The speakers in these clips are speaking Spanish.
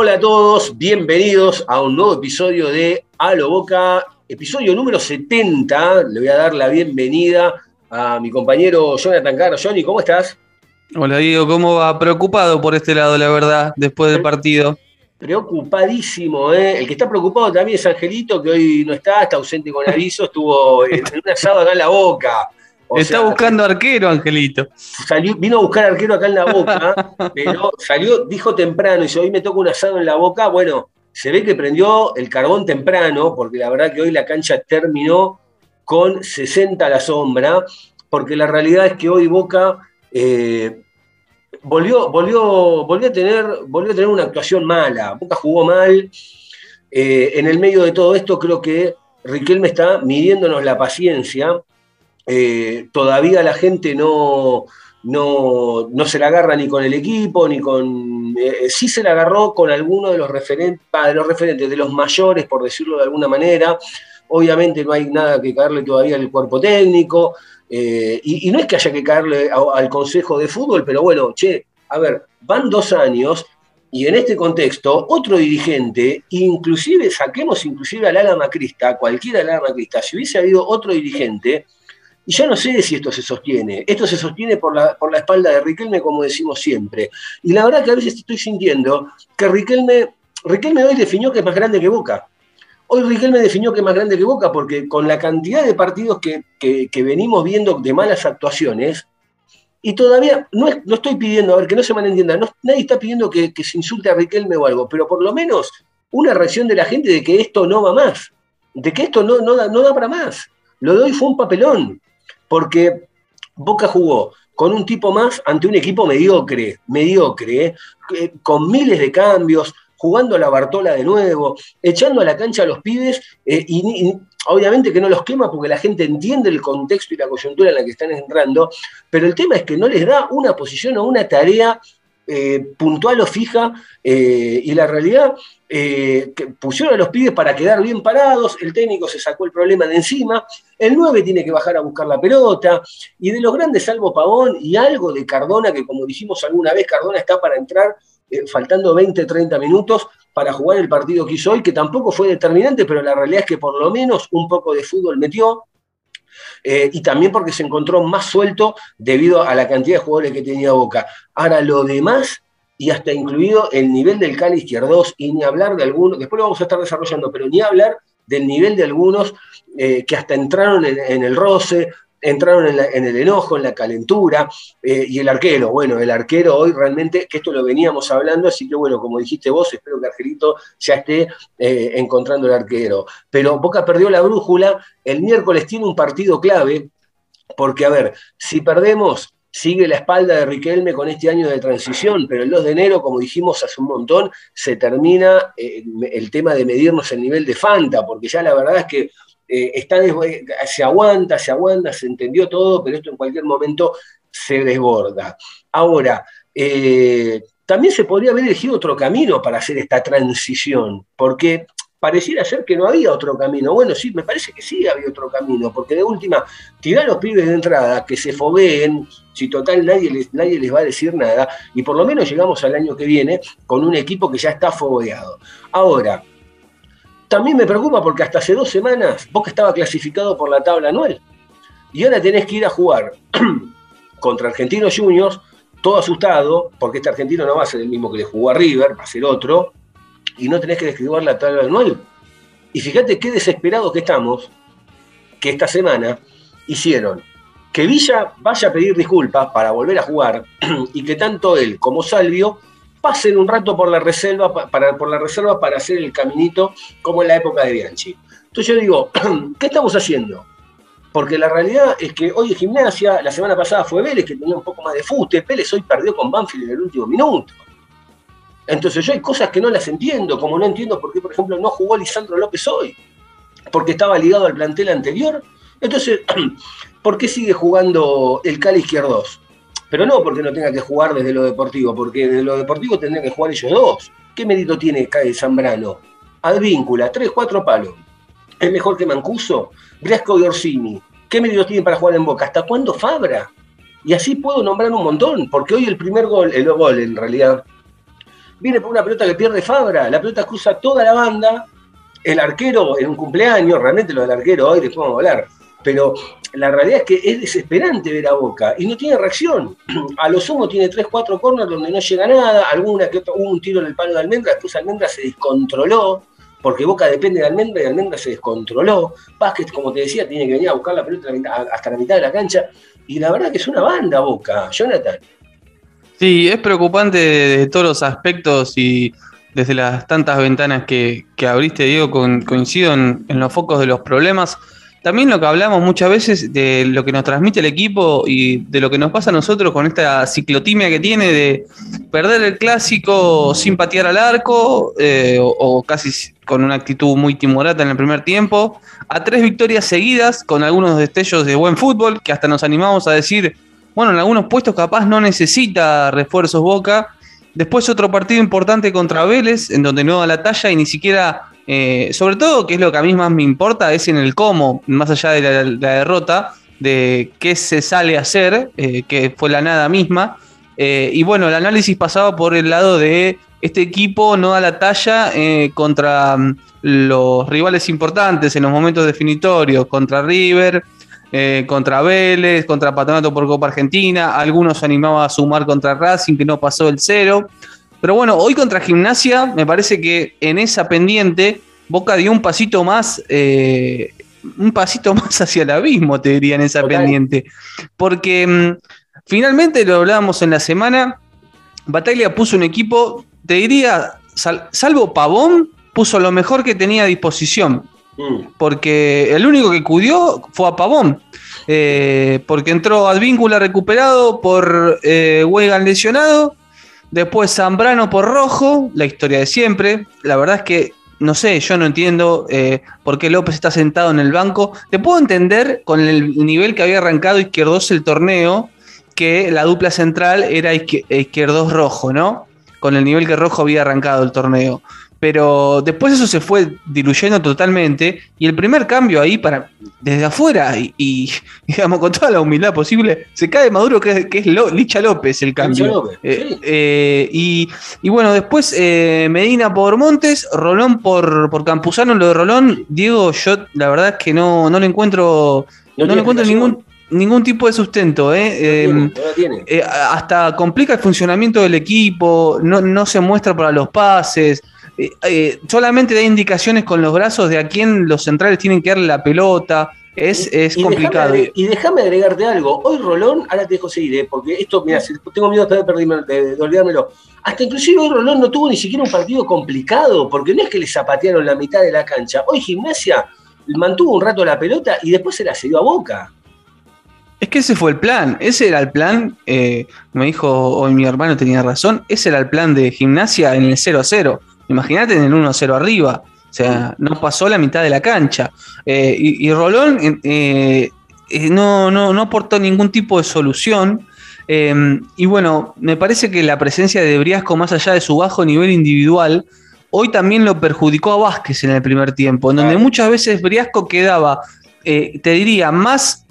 Hola a todos, bienvenidos a un nuevo episodio de A lo Boca, episodio número 70. Le voy a dar la bienvenida a mi compañero Jonathan Caro. Johnny, ¿cómo estás? Hola Diego, ¿cómo va? Preocupado por este lado, la verdad, después del partido. Preocupadísimo, ¿eh? El que está preocupado también es Angelito, que hoy no está, está ausente con aviso, estuvo en en un asado acá en la boca. O Está sea, buscando arquero, Angelito. salió- vino a buscar arquero acá en la boca, pero salió, dijo temprano, y dice, hoy me toca un asado en la boca. Bueno, se ve que prendió el carbón temprano, porque la verdad que hoy la cancha terminó con 60 a la sombra, porque la realidad es que hoy Boca eh, volvió, volvió, volvió, a tener, volvió a tener una actuación mala. Boca jugó mal. Eh, en el medio de todo esto creo que Riquelme está midiéndonos la paciencia. Eh, todavía la gente no, no, no se la agarra ni con el equipo, ni con... eh, sí se la agarró con alguno de los, referen- ah, de los referentes, de los mayores, por decirlo de alguna manera. Obviamente no hay nada que caerle todavía al cuerpo técnico, eh, y, no es que haya que caerle al Consejo de Fútbol, pero bueno, che, a ver, van dos años y en este contexto, otro dirigente, inclusive, saquemos inclusive al ala macrista, cualquiera ala macrista, si hubiese habido otro dirigente, y ya no sé si esto se sostiene. Esto se sostiene por la, por la espalda de Riquelme, como decimos siempre. Y la verdad que a veces estoy sintiendo que Riquelme, Riquelme hoy definió que es más grande que Boca. Hoy Riquelme definió que es más grande que Boca porque con la cantidad de partidos que, que- venimos viendo de malas actuaciones, y todavía no, es- no estoy pidiendo, a ver, que no se malentienda, no, nadie está pidiendo que, que se insulte a Riquelme o algo, pero por lo menos una reacción de la gente de que esto no va más, de que esto no, no, da, no da para más. Lo de hoy fue un papelón, porque Boca jugó con un tipo más ante un equipo mediocre, mediocre, ¿eh? Con miles de cambios, jugando a la Bartola de nuevo, echando a la cancha a los pibes, eh, y, y obviamente que no los quema porque la gente entiende el contexto y la coyuntura en la que están entrando, pero el tema es que no les da una posición o una tarea eh, puntual o fija, eh, y la realidad, eh, que pusieron a los pibes para quedar bien parados, el técnico se sacó el problema de encima, el 9 tiene que bajar a buscar la pelota, y de los grandes salvo Pavón y algo de Cardona, que como dijimos alguna vez, Cardona está para entrar faltando 20, 30 minutos para jugar el partido que hizo hoy, que tampoco fue determinante, pero la realidad es que por lo menos un poco de fútbol metió, eh, y también porque se encontró más suelto debido a la cantidad de jugadores que tenía Boca. Ahora, lo demás, y hasta incluido el nivel del Cali Izquierdos, y ni hablar de algunos, después lo vamos a estar desarrollando, pero ni hablar del nivel de algunos eh, que hasta entraron en, en el roce, entraron en, el enojo, en la calentura, eh, y el arquero, bueno, el arquero hoy realmente, que esto lo veníamos hablando, así que bueno, como dijiste vos, espero que Argelito ya esté eh, encontrando el arquero. Pero Boca perdió la brújula, el miércoles tiene un partido clave, porque a ver, si perdemos, sigue la espalda de Riquelme con este año de transición, pero el 2 de enero, como dijimos hace un montón, se termina eh, el tema de medirnos el nivel de Fanta, porque ya la verdad es que eh, está des- se aguanta, se aguanta, se entendió todo, pero esto en cualquier momento se desborda. Ahora, eh, también se podría haber elegido otro camino para hacer esta transición, porque pareciera ser que no había otro camino. Bueno, sí, me parece que sí había otro camino, porque de última, tirar a los pibes de entrada, que se fogueen, si total nadie les, nadie les va a decir nada, y por lo menos llegamos al año que viene con un equipo que ya está fogueado. Ahora, también me preocupa porque hasta hace dos semanas Boca estaba clasificado por la tabla anual. Y ahora tenés que ir a jugar contra Argentinos Juniors, todo asustado, porque este argentino no va a ser el mismo que le jugó a River, va a ser otro, y no tenés que describir la tabla anual. Y fíjate qué desesperados que estamos, que esta semana hicieron que Villa vaya a pedir disculpas para volver a jugar y que tanto él como Salvio pasen un rato por la reserva pa- para, por la reserva para hacer el caminito como en la época de Bianchi. Entonces yo digo, ¿qué estamos haciendo? Porque la realidad es que hoy es gimnasia, la semana pasada fue Vélez, que tenía un poco más de fuste. Vélez hoy perdió con Banfield en el último minuto. Entonces yo hay cosas que no las entiendo, como no entiendo por qué, por ejemplo, no jugó Lisandro López hoy, porque estaba ligado al plantel anterior. Entonces, ¿por qué sigue jugando el Cali Izquierdos? Pero no porque no tenga que jugar desde lo deportivo, porque desde lo deportivo tendrían que jugar ellos dos. ¿Qué mérito tiene Cae Zambrano? Advíncula, 3, 4 palos. ¿Es mejor que Mancuso? Briasco y Orsini. ¿Qué méritos tienen para jugar en Boca? ¿Hasta cuándo Fabra? Y así puedo nombrar un montón, porque hoy el primer gol, el gol en realidad, viene por una pelota que pierde Fabra, la pelota cruza toda la banda, el arquero en un cumpleaños, realmente lo del arquero hoy después vamos hablar, pero la realidad es que es desesperante ver a Boca y no tiene reacción. A lo sumo tiene 3, 4 corners donde no llega nada, alguna que hubo un tiro en el palo de Almendra, después Almendra se descontroló, porque Boca depende de Almendra y Almendra se descontroló. Vázquez, como te decía, tiene que venir a buscar la pelota hasta la mitad de la cancha. Y la verdad que es una banda Boca, Jonathan. Sí, es preocupante de, todos los aspectos y desde las tantas ventanas que, abriste, Diego, coincido en, los focos de los problemas. También lo que hablamos muchas veces de lo que nos transmite el equipo y de lo que nos pasa a nosotros con esta ciclotimia que tiene de perder el clásico sin patear al arco eh, o, casi con una actitud muy timorata en el primer tiempo, a tres victorias seguidas con algunos destellos de buen fútbol que hasta nos animamos a decir bueno, en algunos puestos capaz no necesita refuerzos Boca. Después otro partido importante contra Vélez, en donde no da la talla y ni siquiera, eh, sobre todo, que es lo que a mí más me importa, es en el cómo, más allá de la, derrota, de qué se sale a hacer, eh, que fue la nada misma. Eh, y bueno, el análisis pasaba por el lado de este equipo no da la talla contra mm, los rivales importantes en los momentos definitorios, contra River, eh, contra Vélez, contra Patronato por Copa Argentina, algunos se animaba a sumar contra Racing, que no pasó el cero. Pero bueno, hoy contra Gimnasia, me parece que en esa pendiente, Boca dio un pasito más, eh, un pasito más hacia el abismo, te diría, en esa pendiente. Porque mm, finalmente lo hablábamos en la semana, Bataglia puso un equipo, te diría, salvo Pavón, puso lo mejor que tenía a disposición. Mm. Porque el único que cudió fue a Pavón. Eh, porque entró Advíncula recuperado por eh, lesionado. Después Zambrano por rojo, la historia de siempre. La verdad es que no sé, yo no entiendo eh, por qué López está sentado en el banco. Te puedo entender con el nivel que había arrancado Izquierdos el torneo, que la dupla central era Izquierdos rojo, ¿no? Con el nivel que rojo había arrancado el torneo. Pero después eso se fue diluyendo totalmente y el primer cambio ahí para desde afuera y, digamos con toda la humildad posible se cae Maduro que, es Licha López el cambio. Eh, eh, y, bueno, después eh, Medina por Montes, Rolón por, por Campuzano, lo de Rolón, Diego, yo la verdad es que no, no le encuentro, no, le encuentro ningún ningún tipo de sustento. ¿eh? hasta complica el funcionamiento del equipo, no, no se muestra para los pases. Eh, eh, solamente da indicaciones con los brazos de a quién los centrales tienen que darle la pelota. Es, es complicado. y déjame agregarte algo. Hoy Rolón, ahora te dejo seguir, ¿eh? porque esto, mira, tengo miedo de, de, de, olvidármelo. Hasta inclusive hoy Rolón no tuvo ni siquiera un partido complicado, porque no es que le zapatearon la mitad de la cancha. Hoy Gimnasia mantuvo un rato la pelota y después se la cedió a Boca. Es que ese fue el plan, ese era el plan, me dijo hoy mi hermano tenía razón, ese era el plan de gimnasia en el 0 a 0. Imagínate en el 1-0 arriba. O sea, no pasó la mitad de la cancha. Eh, y, Rolón eh, eh, no, no, no, aportó ningún tipo de solución. y bueno, me parece que la presencia de Briasco, más allá de su bajo nivel individual, hoy también lo perjudicó a Vázquez en el primer tiempo, en donde muchas veces Briasco quedaba, te diría, más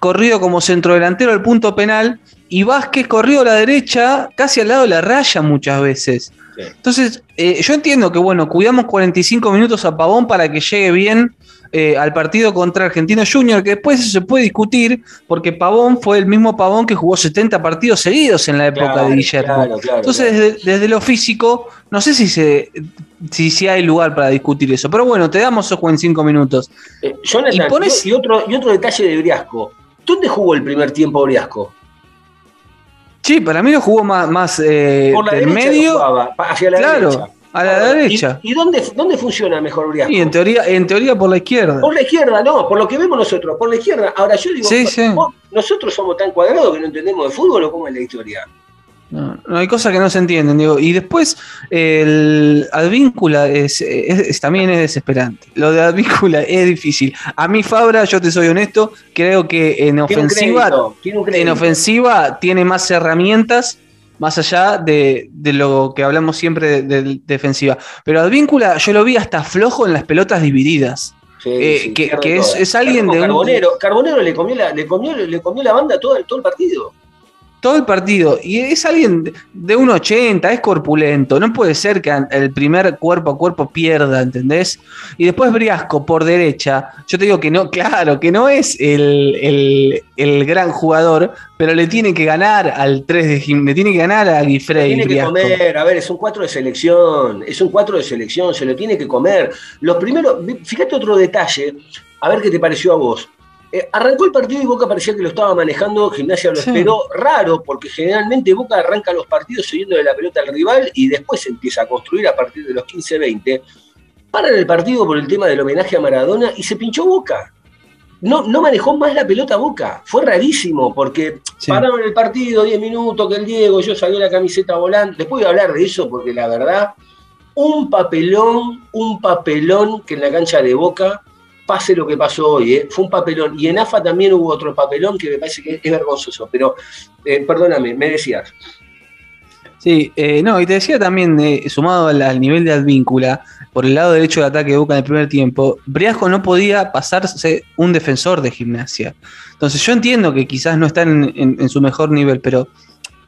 corrido como centrodelantero al punto penal y Vázquez corrió a la derecha, casi al lado de la raya muchas veces. Entonces, eh, yo entiendo que, bueno, cuidamos 45 minutos a Pavón para que llegue bien eh, al partido contra Argentino Junior, que después eso se puede discutir, porque Pavón fue el mismo Pavón que jugó 70 partidos seguidos en la época de Guillermo. Entonces, desde, lo físico, no sé si, se, si, si, hay lugar para discutir eso, pero bueno, te damos ojo en 5 minutos. Eh, y, otro, y otro detalle de Briasco. ¿Dónde jugó el primer tiempo Briasco? Sí, para mí lo jugó más, más eh, Por la del medio. hacia la claro. derecha. A la Ahora, derecha. ¿Y, y dónde, dónde funciona mejor Briasco? Y en teoría, en teoría por la izquierda. Por la izquierda, no, por lo que vemos nosotros, por la izquierda. Ahora yo digo, Sí, sí. vos- nosotros somos tan cuadrados que no entendemos de fútbol o cómo es la historia. No, no, hay cosas que no se entienden, digo. Y después, el Advíncula es, es- es- también es desesperante. Lo de Advíncula es difícil. A mí, Fabra, yo te soy honesto, creo que en ofensiva, crédito, en ofensiva tiene más herramientas, más allá de, de lo que hablamos siempre de, de defensiva. Pero Advíncula, yo lo vi hasta flojo en las pelotas divididas. Sí, eh, sí, que- es- es alguien de un- Carbonero. Carbonero le comió la, le comió, le comió la banda todo, el- todo el partido. Todo el partido. Y es alguien de- de un 80, es corpulento. No puede ser que el primer cuerpo a cuerpo pierda, ¿entendés? Y después Briasco por derecha. Yo te digo que no, claro, que no es el, el- el gran jugador, pero le tiene que ganar al 3 de Jim, le tiene que ganar a Guifrey. tiene que Briasco. comer, a ver, es un 4 de selección, es un 4 de selección, se lo tiene que comer. Los primeros, fíjate otro detalle, a ver qué te pareció a vos. Eh, arrancó el partido y Boca parecía que lo estaba manejando, Gimnasia lo Sí. esperó, raro, porque generalmente Boca arranca los partidos siguiendo de la pelota al rival y después empieza a construir a partir de los 15-20. Paran el partido por el tema del homenaje a Maradona y se pinchó Boca. No, no manejó más la pelota Boca. Fue rarísimo, porque Sí. pararon el partido, 10 minutos, que el Diego, yo salió la camiseta volando. Después voy a hablar de eso, porque la verdad, un papelón, un papelón que en la cancha de Boca pase lo que pasó hoy, ¿eh? fue un papelón. Y en AFA también hubo otro papelón que me parece que es vergonzoso. Pero, eh, perdóname, me decías. Sí, eh, no, y te decía también, sumado al, al nivel de Advíncula, por el lado derecho de ataque de Boca en el primer tiempo, Briasco no podía pasarse un defensor de gimnasia. Entonces yo entiendo que quizás no está en, en- en su mejor nivel, pero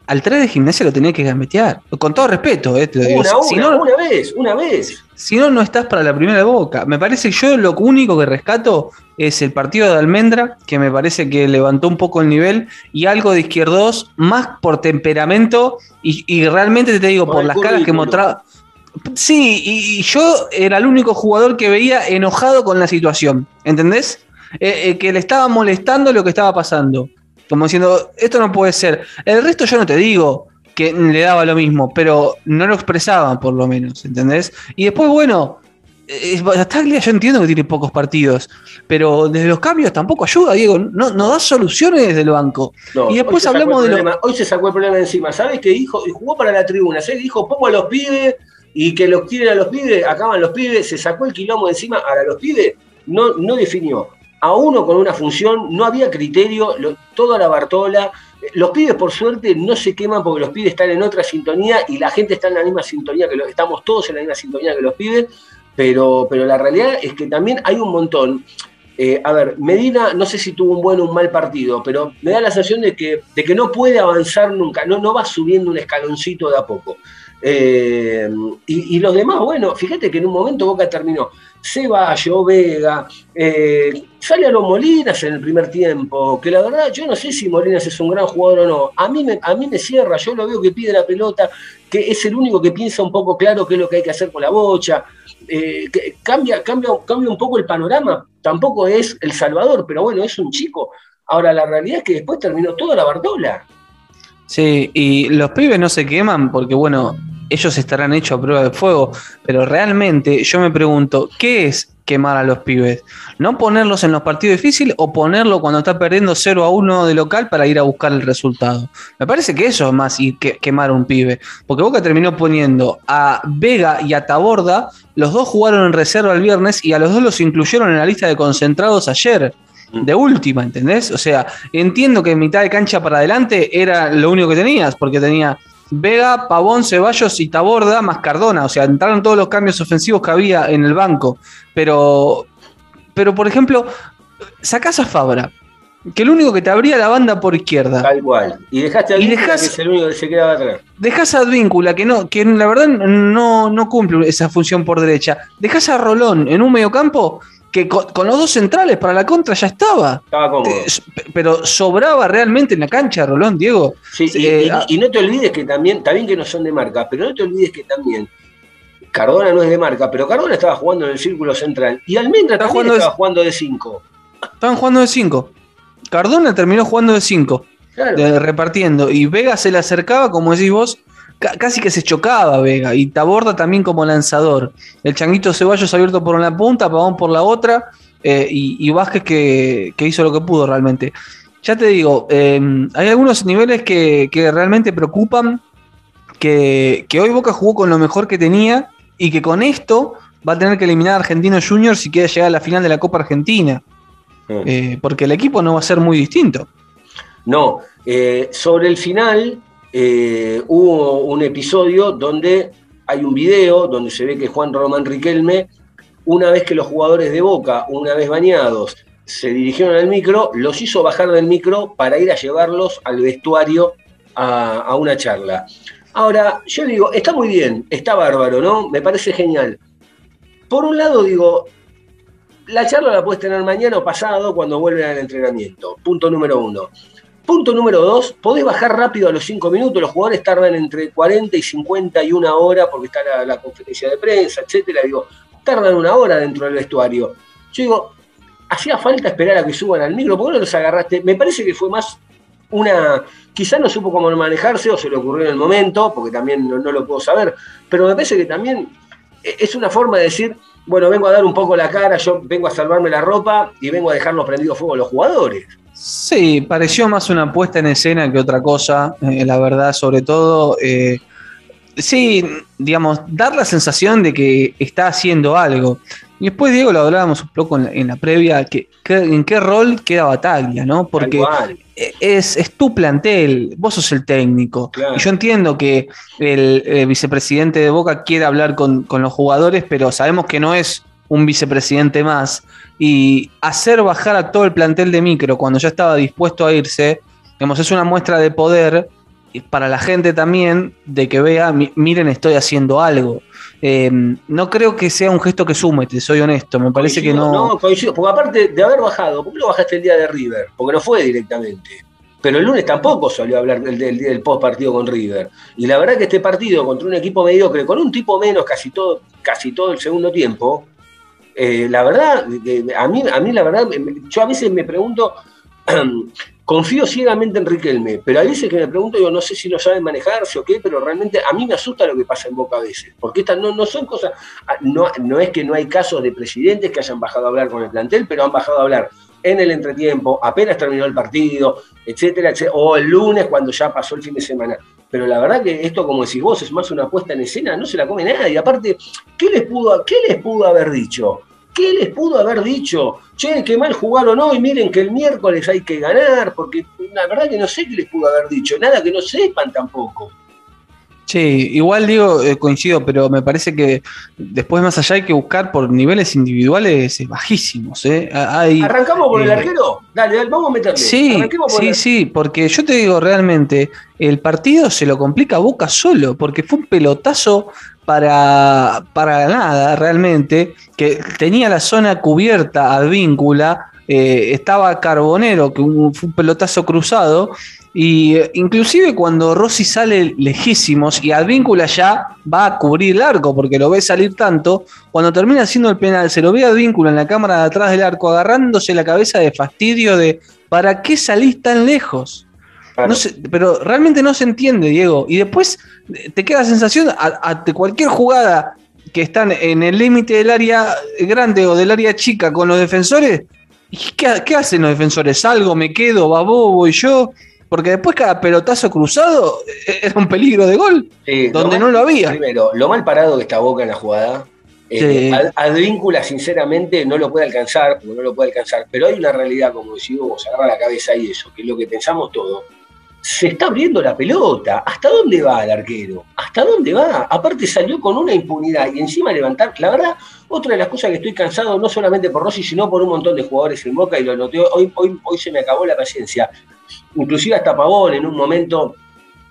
al 3 de gimnasia lo tenía que gambetear. Con todo respeto, eh, te lo digo. Una, Si una, no, una vez, una vez. si no, no estás para la primera boca. Me parece que yo lo único que rescato es el partido de Almendra, que me parece que levantó un poco el nivel, y algo de izquierdos, más por temperamento, y, y realmente te digo, Por las caras que mostraba. Sí, y, y yo era el único jugador que veía enojado con la situación, ¿entendés? Eh, eh, que le estaba molestando lo que estaba pasando. Como diciendo, esto no puede ser. El resto yo no te digo que le daba lo mismo, pero no lo expresaban por lo menos, ¿entendés? Y después, bueno, Bataglia yo entiendo que tiene pocos partidos, pero desde los cambios tampoco ayuda, Diego. No, no da soluciones desde el banco. No, Y después hablamos de lo- problema- Hoy se sacó el problema encima. ¿Sabes qué dijo? Y Jugó para la tribuna. ¿Sabes? Dijo, pongo a los pibes y que los tiren a los pibes, acaban los pibes, se sacó el quilombo encima. Ahora, los pibes no, no definió. A uno con una función, no había criterio, lo- toda la Bartola. Los pibes, por suerte, no se queman porque los pibes están en otra sintonía y la gente está en la misma sintonía que los, estamos todos en la misma sintonía que los pibes, pero, pero la realidad es que también hay un montón. Eh, a ver, Medina no sé si tuvo un buen o un mal partido, pero me da la sensación de que, de que no puede avanzar nunca, no, no va subiendo un escaloncito de a poco. Eh, y, los demás, bueno, fíjate que en un momento Boca terminó Ceballos, Vega, eh, sale a los Molinas en el primer tiempo, que la verdad yo no sé si Molinas es un gran jugador o no. A mí me, a mí me cierra, yo lo veo que pide la pelota, que es el único que piensa un poco claro qué es lo que hay que hacer con la bocha. Eh, cambia, cambia, cambia un poco el panorama. Tampoco es El Salvador, pero bueno, es un chico. Ahora, la realidad es que después terminó toda la Bartola. Sí, y los pibes no se queman porque, bueno, ellos estarán hechos a prueba de fuego, pero realmente yo me pregunto, ¿qué es quemar a los pibes? ¿No ponerlos en los partidos difíciles o ponerlo cuando está perdiendo 0 a 1 de local para ir a buscar el resultado? Me parece que eso es más que, quemar a un pibe, porque Boca terminó poniendo a Vega y a Taborda, los dos jugaron en reserva el viernes y a los dos los incluyeron en la lista de concentrados ayer de última, ¿entendés? O sea, entiendo que en mitad de cancha para adelante era lo único que tenías, porque tenía Vega, Pavón, Ceballos y Taborda más Cardona. O sea, entraron todos los cambios ofensivos que había en el banco. Pero, pero por ejemplo, sacás a Fabra, que el único que te abría la banda por izquierda. Tal cual. Y dejaste a Y dejás- que es el único que se quedaba atrás. Dejás a Advíncula, que no, que la verdad no, no cumple esa función por derecha. Dejás a Rolón en un mediocampo que con, con los dos centrales para la contra ya estaba. Estaba cómodo. Te- pero sobraba realmente en la cancha, Rolón, Diego. Sí, y, Eh, y- ah. y no te olvides que también, está bien que no son de marca, pero no te olvides que también Cardona no es de marca, pero Cardona estaba jugando en el círculo central y Almendra Está jugando de- estaba jugando de 5. Estaban jugando de 5. Cardona terminó jugando de 5, Claro. repartiendo. Y Vega se le acercaba, como decís vos, casi que se chocaba Vega y Taborda también como lanzador. El Changuito Ceballos abierto por una punta, Pavón por la otra eh, y, y Vázquez que, que hizo lo que pudo realmente. Ya te digo, eh, hay algunos niveles que, que realmente preocupan, que, que hoy Boca jugó con lo mejor que tenía y que con esto va a tener que eliminar a Argentino Junior si quiere llegar a la final de la Copa Argentina, Mm. Eh, porque el equipo no va a ser muy distinto. No, eh, sobre el final eh, hubo un episodio donde hay un video donde se ve que Juan Román Riquelme, una vez que los jugadores de Boca, una vez bañados, se dirigieron al micro, los hizo bajar del micro para ir a llevarlos al vestuario a, una charla. Ahora, yo digo, está muy bien, está bárbaro, ¿no? Me parece genial. Por un lado, digo, la charla la puedes tener mañana o pasado cuando vuelven al entrenamiento. Punto número uno. Punto número dos, podés bajar rápido a los cinco minutos, los jugadores tardan entre 40 y 51 horas porque está la, conferencia de prensa, etcétera, digo, tardan una hora dentro del vestuario. Yo digo, hacía falta esperar a que suban al micro, ¿por qué no los agarraste? Me parece que fue más una, quizá no supo cómo manejarse o se le ocurrió en el momento, porque también no, no lo puedo saber, pero me parece que también eh, es una forma de decir, bueno, vengo a dar un poco la cara, yo vengo a salvarme la ropa y vengo a dejarnos prendido fuego a los jugadores. Sí, pareció más una puesta en escena que otra cosa, eh, la verdad, sobre todo. eh, sí, digamos, dar la sensación de que está haciendo algo. Y después, Diego, lo hablábamos un poco en la, en la previa, que, que- en qué rol queda Bataglia, ¿no? Porque cual. es, es tu plantel, vos sos el técnico. Claro. Y yo entiendo que el, eh, vicepresidente de Boca quiere hablar con, con los jugadores, pero sabemos que no es un vicepresidente más. Y hacer bajar a todo el plantel de micro cuando ya estaba dispuesto a irse, digamos, es una muestra de poder para la gente también de que vea, "Mi- miren, estoy haciendo algo. Eh, no creo que sea un gesto que sume, te soy honesto. Me parece que no. No, coincido, porque aparte de haber bajado, ¿por qué lo bajaste el día de River? Porque no fue directamente. Pero el lunes tampoco salió a hablar del, del, del post partido con River. Y la verdad que este partido contra un equipo mediocre, con un tipo menos casi todo, casi todo el segundo tiempo, eh, la verdad, a mí, a mí la verdad, yo a veces me pregunto, confío ciegamente en Riquelme, pero a veces que me pregunto, yo no sé si no saben manejarse o qué, pero realmente a mí me asusta lo que pasa en Boca a veces, porque estas no, no son cosas, ah, no, no es que no hay casos de presidentes que hayan bajado a hablar con el plantel, pero han bajado a hablar en el entretiempo, apenas terminó el partido, etcétera, etcétera, o el lunes cuando ya pasó el fin de semana. Pero la verdad que esto, como decís vos, es más una puesta en escena, no se la come nadie. Aparte, ¿qué les pudo, qué les pudo haber dicho? ¿Qué les pudo haber dicho? Che, qué mal jugaron hoy, miren que el miércoles hay que ganar, porque la verdad que no sé qué les pudo haber dicho, nada que no sepan tampoco. Sí, igual digo, eh, coincido, pero me parece que después más allá hay que buscar por niveles individuales eh, bajísimos. ¿eh? A- Hay, ¿Arrancamos por el eh, arquero? Dale, dale, vamos a meterle. Sí, por sí, el- sí, porque yo te digo realmente, el partido se lo complica a Boca solo, porque fue un pelotazo para, para nada realmente, que tenía la zona cubierta advíncula, eh, estaba Carbonero, que un- fue un pelotazo cruzado, y eh, inclusive cuando Rossi sale lejísimos y Advíncula ya va a cubrir el arco, porque lo ve salir tanto, cuando termina haciendo el penal, se lo ve a Advíncula en la cámara de atrás del arco, agarrándose la cabeza de fastidio de ¿para qué salís tan lejos? Claro. No se- pero realmente no se entiende, Diego. Y después eh, te queda la sensación a- ante cualquier jugada que están en el límite del área grande o del área chica con los defensores. ¿y ¿Qué, qué hacen los defensores? ¿Salgo, me quedo, va voy yo? Porque después cada pelotazo cruzado eh, era un peligro de gol, Sí, donde mal- no lo había. Primero, lo mal parado que está Boca en la jugada. Eh, Sí. Advíncula, sinceramente, no lo puede alcanzar, no lo puede alcanzar. Pero hay una realidad, como decís vos, agarra la cabeza y eso, que es lo que pensamos todos. Se está abriendo la pelota. ¿Hasta dónde va el arquero? ¿Hasta dónde va? Aparte salió con una impunidad y encima levantar. La verdad, otra de las cosas que estoy cansado, no solamente por Rossi, sino por un montón de jugadores en Boca, y lo noté, hoy, hoy, hoy se me acabó la paciencia. Inclusive hasta Pavón en un momento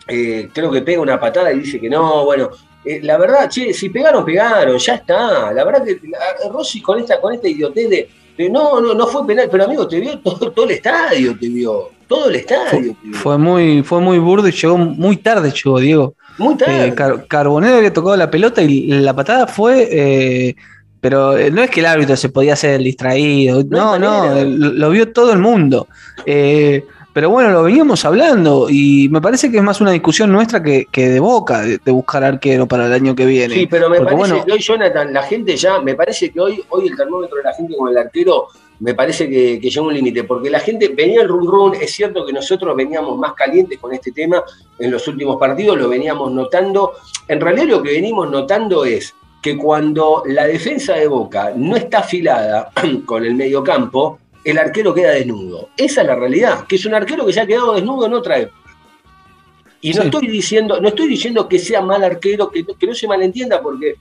eh, creo que pega una patada y dice que no, bueno, eh, la verdad, che, si pegaron, pegaron, ya está. La verdad que la- Rossi con esta, con esta idiotez de, de, no, no, no fue penal, pero amigo, te vio todo, todo el estadio, te vio, todo el estadio. vio. Fue muy, fue muy burdo y llegó muy tarde, llegó Diego. Muy tarde. Eh, Car- Carbonero había tocado la pelota y la patada fue. pero no es que el árbitro se podía hacer el distraído. No No, lo, lo vio todo el mundo. Eh, Pero bueno, lo veníamos hablando y me parece que es más una discusión nuestra que, que de boca, de, de buscar arquero para el año que viene. Sí, pero me Porque, parece bueno, que hoy, Jonathan, la gente ya, me parece que hoy, hoy el termómetro de la gente con el arquero, me parece que, que llega a un límite, porque la gente venía el run run, es cierto que nosotros veníamos más calientes con este tema en los últimos partidos, lo veníamos notando. En realidad lo que venimos notando es que cuando la defensa de Boca no está afilada con el mediocampo, el arquero queda desnudo. Esa es la realidad, que es un arquero que se ha quedado desnudo en otra época. Y no Sí. estoy diciendo, no estoy diciendo que sea mal arquero, que, no- que no se malentienda, porque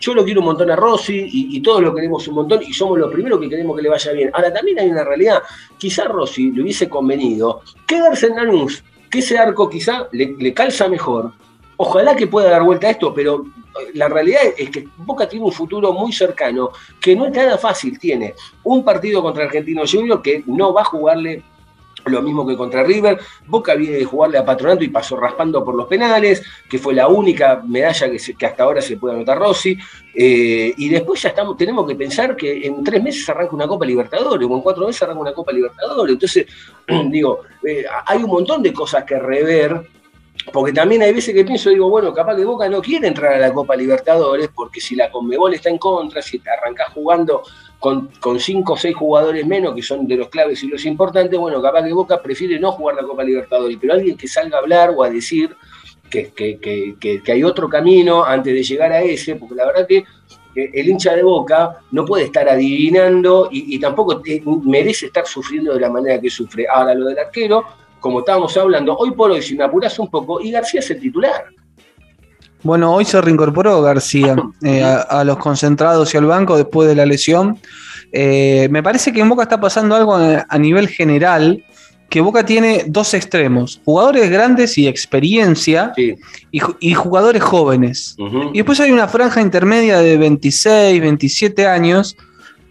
yo lo quiero un montón a Rossi y, y todos lo queremos un montón y somos los primeros que queremos que le vaya bien. Ahora también hay una realidad, quizá Rossi le hubiese convenido quedarse en Lanús, que ese arco quizá le, le calza mejor. Ojalá que pueda dar vuelta a esto, pero la realidad es que Boca tiene un futuro muy cercano, que no es nada fácil. Tiene un partido contra Argentino Junior que no va a jugarle lo mismo que contra River. Boca viene de jugarle a Patronato y pasó raspando por los penales, que fue la única medalla que hasta ahora se puede anotar Rossi. Eh, y después ya estamos, tenemos que pensar que en tres meses arranca una Copa Libertadores, o en cuatro meses arranca una Copa Libertadores. Entonces, digo, eh, hay un montón de cosas que rever. Porque también hay veces que pienso, digo, bueno, capaz que Boca no quiere entrar a la Copa Libertadores, porque si la Conmebol está en contra, si te arrancás jugando con, con cinco o seis jugadores menos, que son de los claves y los importantes, bueno, capaz que Boca prefiere no jugar la Copa Libertadores, pero alguien que salga a hablar o a decir que, que- que- hay otro camino antes de llegar a ese, porque la verdad que que el hincha de Boca no puede estar adivinando y, tampoco te- merece estar sufriendo de la manera que sufre. Ahora, lo del arquero, como estábamos hablando, hoy por hoy, si me apuras un poco, y García es el titular. Bueno, hoy se reincorporó García eh, a, a los concentrados y al banco después de la lesión. Eh, me parece que en Boca está pasando algo a, a nivel general, que Boca tiene dos extremos, jugadores grandes y experiencia Sí. y, ju- y jugadores jóvenes. Y después hay una franja intermedia de 26, 27 años,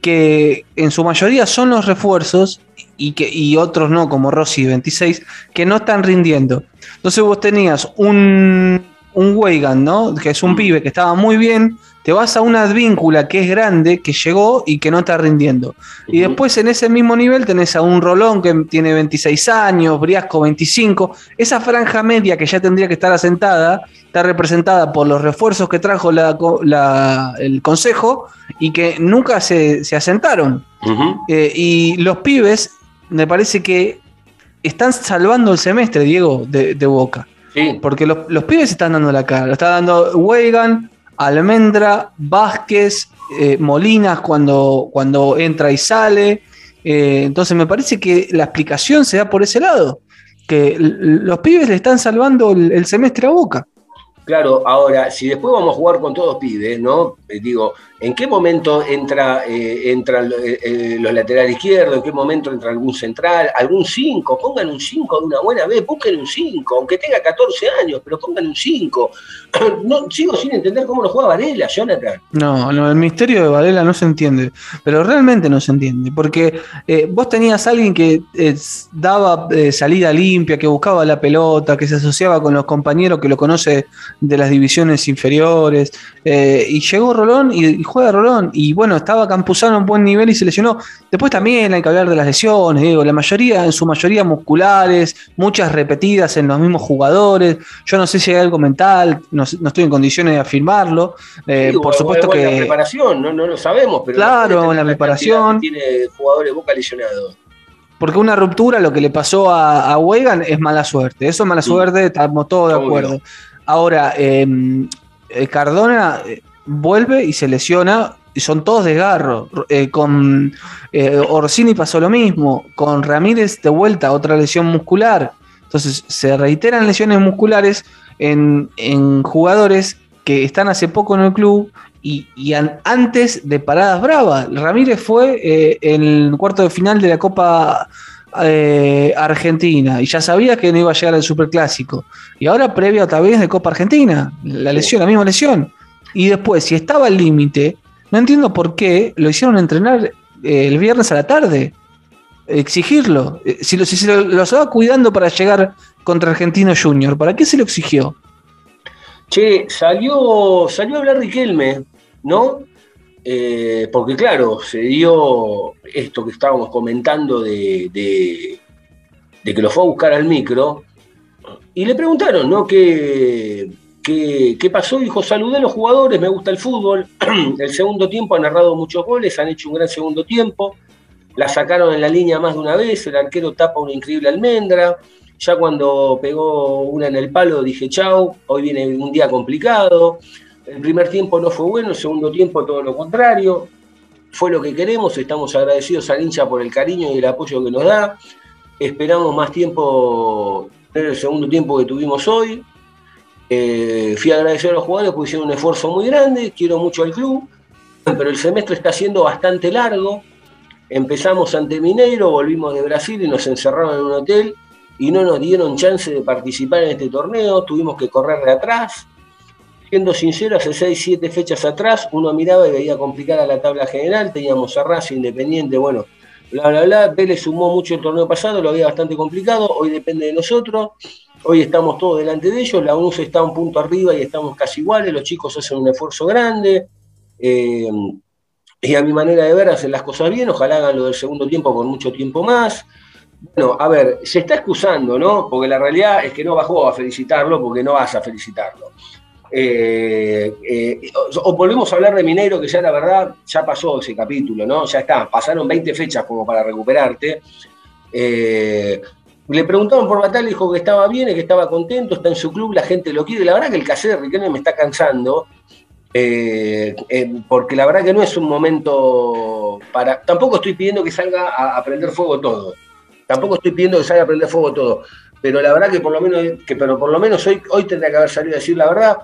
que en su mayoría son los refuerzos y, que, y otros no, como Rossi 26, que no están rindiendo. Entonces vos tenías un, un Weigan, ¿no? Que es un Mm. pibe que estaba muy bien, te vas a una advíncula que es grande, que llegó y que no está rindiendo. Y después en ese mismo nivel tenés a un Rolón que tiene 26 años, Briasco 25. Esa franja media que ya tendría que estar asentada, está representada por los refuerzos que trajo la el Consejo y que nunca se, se asentaron. Eh, y los pibes, me parece que están salvando el semestre, Diego, de, de Boca. Sí. Porque los, los pibes están dando la cara. Lo está dando Weigan, Almendra, Vázquez, eh, Molinas cuando, cuando entra y sale. Eh, entonces me parece que la explicación se da por ese lado. Que los pibes le están salvando el semestre a Boca. Claro, ahora, si después vamos a jugar con todos pibes, ¿no? Eh, digo, ¿en qué momento entra, eh, entran eh, eh, los laterales izquierdos? ¿En qué momento entra algún central? ¿Algún 5? Pongan un 5 de una buena vez, busquen un 5, aunque tenga 14 años, pero pongan un 5. No, sigo sin entender cómo lo juega Varela, Jonathan. No, no, el misterio de Varela no se entiende, pero realmente no se entiende, porque eh, vos tenías a alguien que daba salida limpia, que buscaba la pelota, que se asociaba con los compañeros que lo conoce de las divisiones inferiores, eh, y llegó Rolón y, y juega Rolón, y bueno, estaba Campuzano en buen nivel y se lesionó. Después también hay que hablar de las lesiones, digo, la mayoría, en su mayoría musculares, muchas repetidas en los mismos jugadores, yo no sé si hay algo mental, no, no estoy en condiciones de afirmarlo, eh, por supuesto o- o en la que... preparación, no, no lo sabemos, pero Claro, la preparación. Tiene jugadores Boca lesionados. Porque una ruptura, lo que le pasó a, a Wegan es mala suerte. Eso es mala Sí. suerte, estamos todos de Obvio. Ahora, eh, eh, Cardona eh, vuelve y se lesiona, y son todos desgarro. Eh, con eh, Orsini pasó lo mismo, con Ramírez de vuelta, otra lesión muscular. Entonces, se reiteran lesiones musculares en, en jugadores que están hace poco en el club y, y an- antes de paradas bravas. Ramírez fue eh, en el cuarto de final de la Copa eh, Argentina y ya sabía que no iba a llegar al Superclásico. Y ahora previa otra vez de Copa Argentina, la lesión, la misma lesión. Y después, si estaba al límite, no entiendo por qué lo hicieron entrenar eh, el viernes a la tarde. Exigirlo. Eh, Si lo, si se lo, lo estaba cuidando para llegar contra Argentino Junior, ¿para qué se lo exigió? Che, salió, salió a hablar Riquelme, ¿no? Eh, porque claro, se dio esto que estábamos comentando de, de, que lo fue a buscar al micro, y le preguntaron, ¿no? ¿Qué, qué, qué pasó? Dijo, saludé a los jugadores, me gusta el fútbol, el segundo tiempo han narrado muchos goles, han hecho un gran segundo tiempo, la sacaron en la línea más de una vez, el arquero tapa una increíble almendra, ya cuando pegó una en el palo dije, chau, hoy viene un día complicado, el primer tiempo no fue bueno, el segundo tiempo todo lo contrario, fue lo que queremos, estamos agradecidos al hincha por el cariño y el apoyo que nos da, esperamos más tiempo el segundo tiempo que tuvimos hoy. Eh, fui a agradecer a los jugadores porque hicieron un esfuerzo muy grande, quiero mucho al club, pero el semestre está siendo bastante largo. Empezamos ante Mineiro, volvimos de Brasil y nos encerraron en un hotel y no nos dieron chance de participar en este torneo, tuvimos que correr de atrás. Siendo sincero, hace 6, 7 fechas atrás uno miraba y veía complicada la tabla general, teníamos a Racing Independiente, bueno, bla, bla, bla. Vélez sumó mucho el torneo pasado, lo había bastante complicado, hoy depende de nosotros. Hoy estamos todos delante de ellos, la UNUS está un punto arriba y estamos casi iguales, los chicos hacen un esfuerzo grande. Eh, y a mi manera de ver hacen las cosas bien, ojalá hagan lo del segundo tiempo con mucho tiempo más. Bueno, a ver, se está excusando, ¿no? Porque la realidad es que no bajó a felicitarlo porque no vas a felicitarlo. Eh, eh, o, volvemos a hablar de Mineiro, que ya la verdad ya pasó ese capítulo, ¿no? Ya está, pasaron 20 fechas como para recuperarte. Eh, le preguntaron por Batal, dijo que estaba bien, que estaba contento, está en su club, la gente lo quiere. La verdad que el caser de Riquelme me está cansando, porque la verdad que no es un momento para. Tampoco estoy pidiendo que salga a, a prender fuego todo. Tampoco estoy pidiendo que salga a prender fuego todo pero la verdad que por lo menos, que, pero por lo menos hoy, hoy tendría que haber salido a decir la verdad,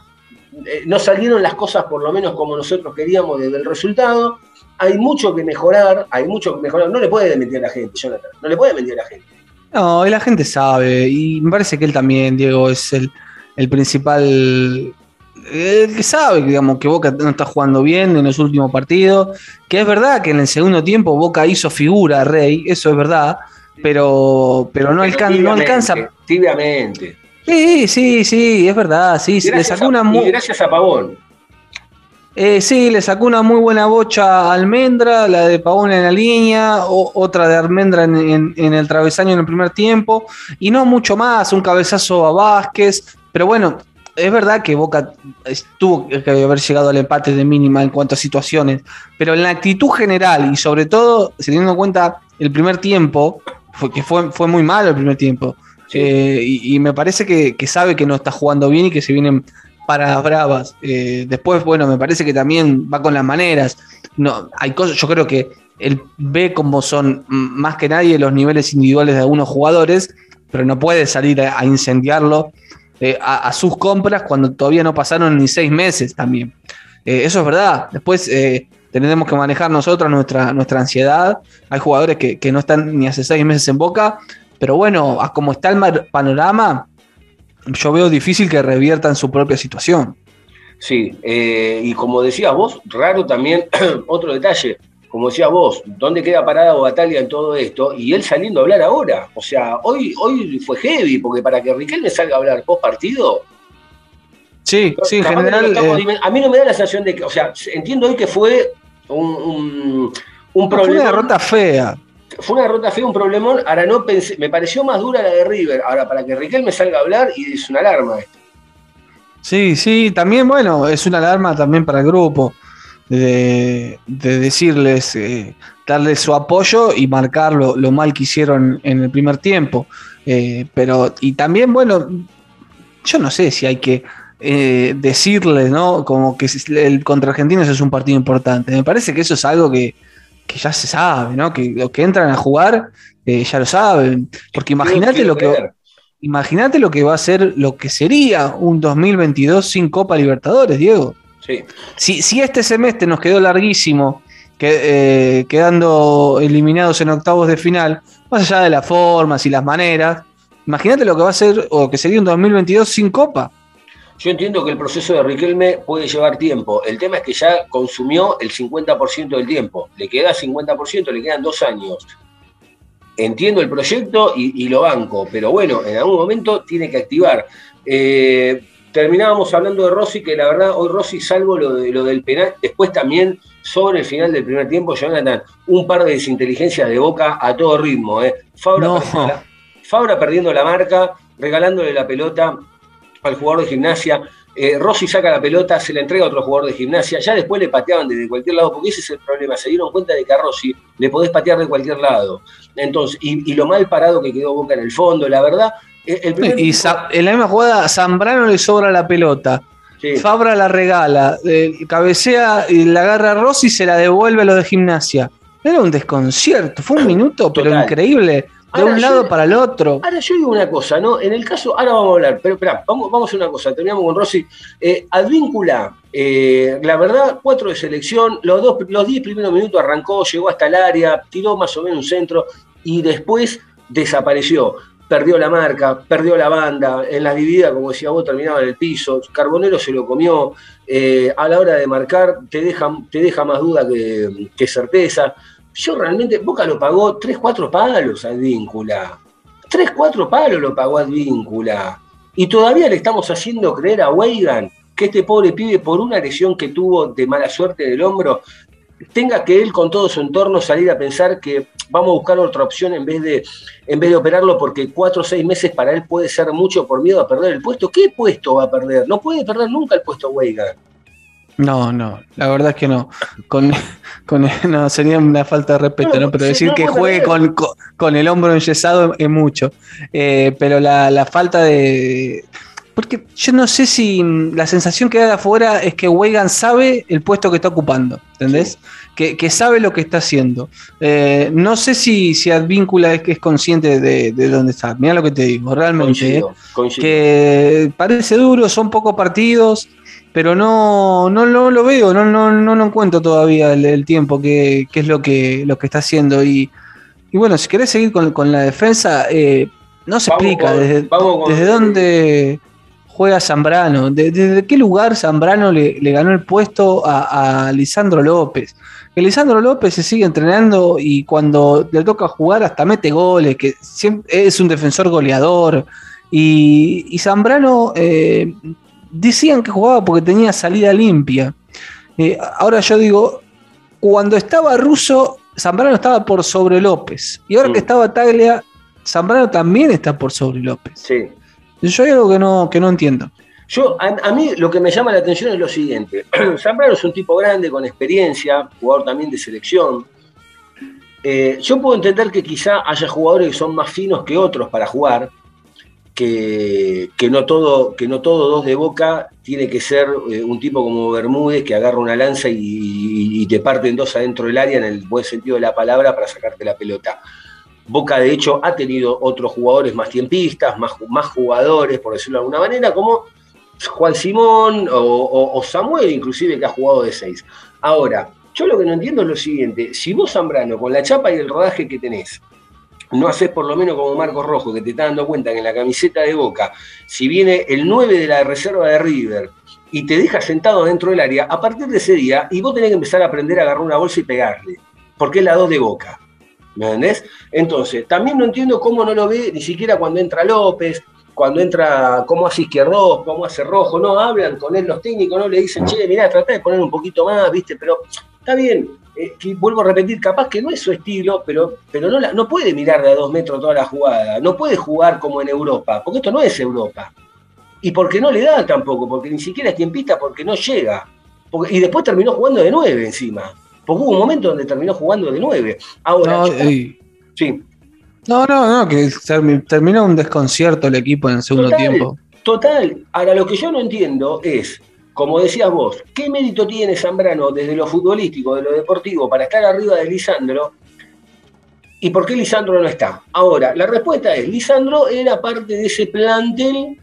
eh, no salieron las cosas por lo menos como nosotros queríamos desde el resultado. Hay mucho que mejorar, hay mucho que mejorar. No le puede mentir a la gente, Jonathan, no le puede mentir a la gente. No, y la gente sabe, y me parece que él también, Diego, es el, el principal, el que sabe, digamos, que Boca no está jugando bien en los últimos partidos, que es verdad que en el segundo tiempo Boca hizo figura, Rey, eso es verdad, pero, pero no, alcan, no alcanza. Tibiamente. Sí, sí, sí, es verdad. Sí, le sacó una muy. Gracias a Pavón. Eh, sí, le sacó una muy buena bocha a Almendra, la de Pavón en la línea, o, otra de Almendra en, en, el travesaño en el primer tiempo, y no mucho más, un cabezazo a Vázquez, pero bueno, es verdad que Boca tuvo que haber llegado al empate de mínima en cuanto a situaciones, pero en la actitud general y sobre todo teniendo en cuenta el primer tiempo, que fue, fue muy malo el primer tiempo. Eh, y, me parece que, sabe que no está jugando bien y que se vienen para bravas. Eh, después, bueno, me parece que también va con las maneras. No, hay cosas, yo creo que él ve cómo son más que nadie los niveles individuales de algunos jugadores, pero no puede salir a, incendiarlo eh, a, sus compras cuando todavía no pasaron ni seis meses también. eso es verdad. Después tenemos que manejar nosotros nuestra, nuestra ansiedad. Hay jugadores que, que no están ni hace seis meses en boca pero bueno, a como está el panorama, yo veo difícil que reviertan su propia situación. Sí, eh, y como decías vos, raro también, otro detalle, como decías vos, ¿dónde queda parada Batalia en todo esto? Y él saliendo a hablar ahora. O sea, hoy, hoy fue heavy, porque para que Riquelme salga a hablar post partido. Sí, sí, en general. Eh, a mí no me da la sensación de que, o sea, entiendo hoy que fue un, un, problema. Fue una derrota fea fue una derrota fea, un problemón. Ahora no pensé, me pareció más dura la de River. Ahora, para que Riquel me salga a hablar, y es una alarma esto. Sí, sí, también, bueno, es una alarma también para el grupo. De, decirles, eh, darles su apoyo y marcar lo, mal que hicieron en el primer tiempo. Eh, pero, y también, bueno, yo no sé si hay que eh, decirles, ¿no? Como que el contra Argentinos es un partido importante. Me parece que eso es algo que, que ya se sabe, ¿no? Que los que entran a jugar eh, ya lo saben. Porque imagínate lo que. Imagínate lo que va a ser, lo que sería un 2022 sin Copa Libertadores, Diego. Sí. Si, si este semestre nos quedó larguísimo, que, eh, quedando eliminados en octavos de final, más allá de las formas y las maneras, imagínate lo que va a ser, o que sería un 2022 sin Copa. Yo entiendo que el proceso de Riquelme puede llevar tiempo. El tema es que ya consumió el 50% del tiempo. Le queda 50%, le quedan dos años. Entiendo el proyecto y, lo banco, pero bueno, en algún momento tiene que activar. Eh, terminábamos hablando de Rossi, que la verdad, hoy Rossi, salvo lo, de, lo del penal, después también sobre el final del primer tiempo, Jonathan, un par de desinteligencias de boca a todo ritmo. ¿eh? Fabra, Fabra perdiendo la marca, regalándole la pelota al jugador de gimnasia. Eh, Rossi saca la pelota, se la entrega a otro jugador de gimnasia, ya después le pateaban desde cualquier lado, porque ese es el problema, se dieron cuenta de que a Rossi le podés patear de cualquier lado. Entonces, y, y lo mal parado que quedó Boca en el fondo, la verdad, el primer Y en la misma jugada, Zambrano le sobra la pelota. Sí. Fabra la regala, eh, cabecea y la agarra a Rossi y se la devuelve a los de gimnasia. Era un desconcierto, fue un minuto, pero Total. increíble, de Ahora, un yo- lado para el otro. Ahora yo digo una cosa, ¿no? En el caso, ahora vamos a hablar, pero espera, vamos, vamos a hacer una cosa, terminamos con Rossi. Eh, Advíncula, eh, la verdad, cuatro de selección, los dos, los diez primeros minutos arrancó, llegó hasta el área, tiró más o menos un centro y después desapareció. Perdió la marca, perdió la banda, en la dividida, como decía vos, terminaba en el piso, Carbonero se lo comió, eh, a la hora de marcar te deja, te deja más duda que, que certeza. Yo realmente, Boca lo pagó 3, 4 palos a Advíncula. 3, 4 palos lo pagó Advíncula. Y todavía le estamos haciendo creer a Weigan que este pobre pibe, por una lesión que tuvo de mala suerte del hombro, tenga que él con todo su entorno salir a pensar que vamos a buscar otra opción en vez de, en vez de operarlo porque cuatro o seis meses para él puede ser mucho por miedo a perder el puesto. ¿Qué puesto va a perder? No puede perder nunca el puesto Weigan. No, no, la verdad es que no. Con, con- no sería una falta de respeto, No, ¿no? Pero sí, decir no que juegue ser. con, con- con el hombro enyesado es mucho. Eh, pero la, la falta de. Porque yo no sé si la sensación que da de afuera es que Weigand sabe el puesto que está ocupando, ¿entendés? Que, que sabe lo que está haciendo. Eh, no sé si, si Advíncula es, que es consciente de, de dónde está. Mira lo que te digo, realmente. ¿eh? Coincido, coincido. que parece duro, son pocos partidos, pero no, no, no lo veo, no, no, no, no encuentro todavía el, el tiempo que, que es lo que, lo que está haciendo. Y, y bueno, si querés seguir con, con la defensa, eh, no se Vamos explica con- desde, con- desde dónde juega Zambrano, de- desde qué lugar Zambrano le, le ganó el puesto a, a Lisandro López. Que Lisandro López se sigue entrenando y cuando le toca jugar hasta mete goles, que siempre es un defensor goleador. Y, y Zambrano eh, decían que jugaba porque tenía salida limpia. Eh, ahora yo digo, cuando estaba Russo, Zambrano estaba por sobre López. Y ahora Mm. que estaba Taglia, Zambrano también está por sobre López. Sí. Yo hay algo que no, que no entiendo. Yo, a, a mí lo que me llama la atención es lo siguiente. Zambrano es un tipo grande, con experiencia, jugador también de selección. Eh, yo puedo entender que quizá haya jugadores que son más finos que otros para jugar, que, que no, todo, que no dos de boca tiene que ser eh, un tipo como Bermúdez que agarra una lanza y, te parte en dos adentro del área en el buen sentido de la palabra para sacarte la pelota. Boca, de hecho, ha tenido otros jugadores más tiempistas, más, más jugadores, por decirlo de alguna manera, como Juan Simón o- o Samuel, inclusive, que ha jugado de seis. Ahora, yo lo que no entiendo es lo siguiente: si vos, Zambrano, con la chapa y el rodaje que tenés, no haces por lo menos como Marcos Rojo, que te está dando cuenta que en la camiseta de Boca, si viene el 9 de la reserva de River y te deja sentado dentro del área, a partir de ese día, y vos tenés que empezar a aprender a agarrar una bolsa y pegarle, porque es la 2 de Boca. ¿Me entendés? Entonces, también no entiendo cómo no lo ve ni siquiera cuando entra López, cuando entra, cómo hace izquierdo, cómo hace rojo, no hablan con él los técnicos, no le dicen, che, mirá, trata de poner un poquito más, ¿viste? Pero está bien, eh, que vuelvo a repetir, capaz que no es su estilo, pero, pero no, la- no puede mirar de a dos metros toda la jugada, no puede jugar como en Europa, porque esto no es Europa. Y porque no le da tampoco, porque ni siquiera es tiempista, porque no llega. Porque- y después terminó jugando de nueve encima. Porque hubo un momento donde terminó jugando de nueve. Ahora, No, yo- y- sí, no, no, no, que termi- terminó un desconcierto el equipo en el segundo Total. tiempo. Total, ahora lo que yo no entiendo es, como decías vos, ¿qué mérito tiene Zambrano desde lo futbolístico, de lo deportivo, para estar arriba de Lisandro? ¿Y por qué Lisandro no está? Ahora, la respuesta es, Lisandro era parte de ese plantel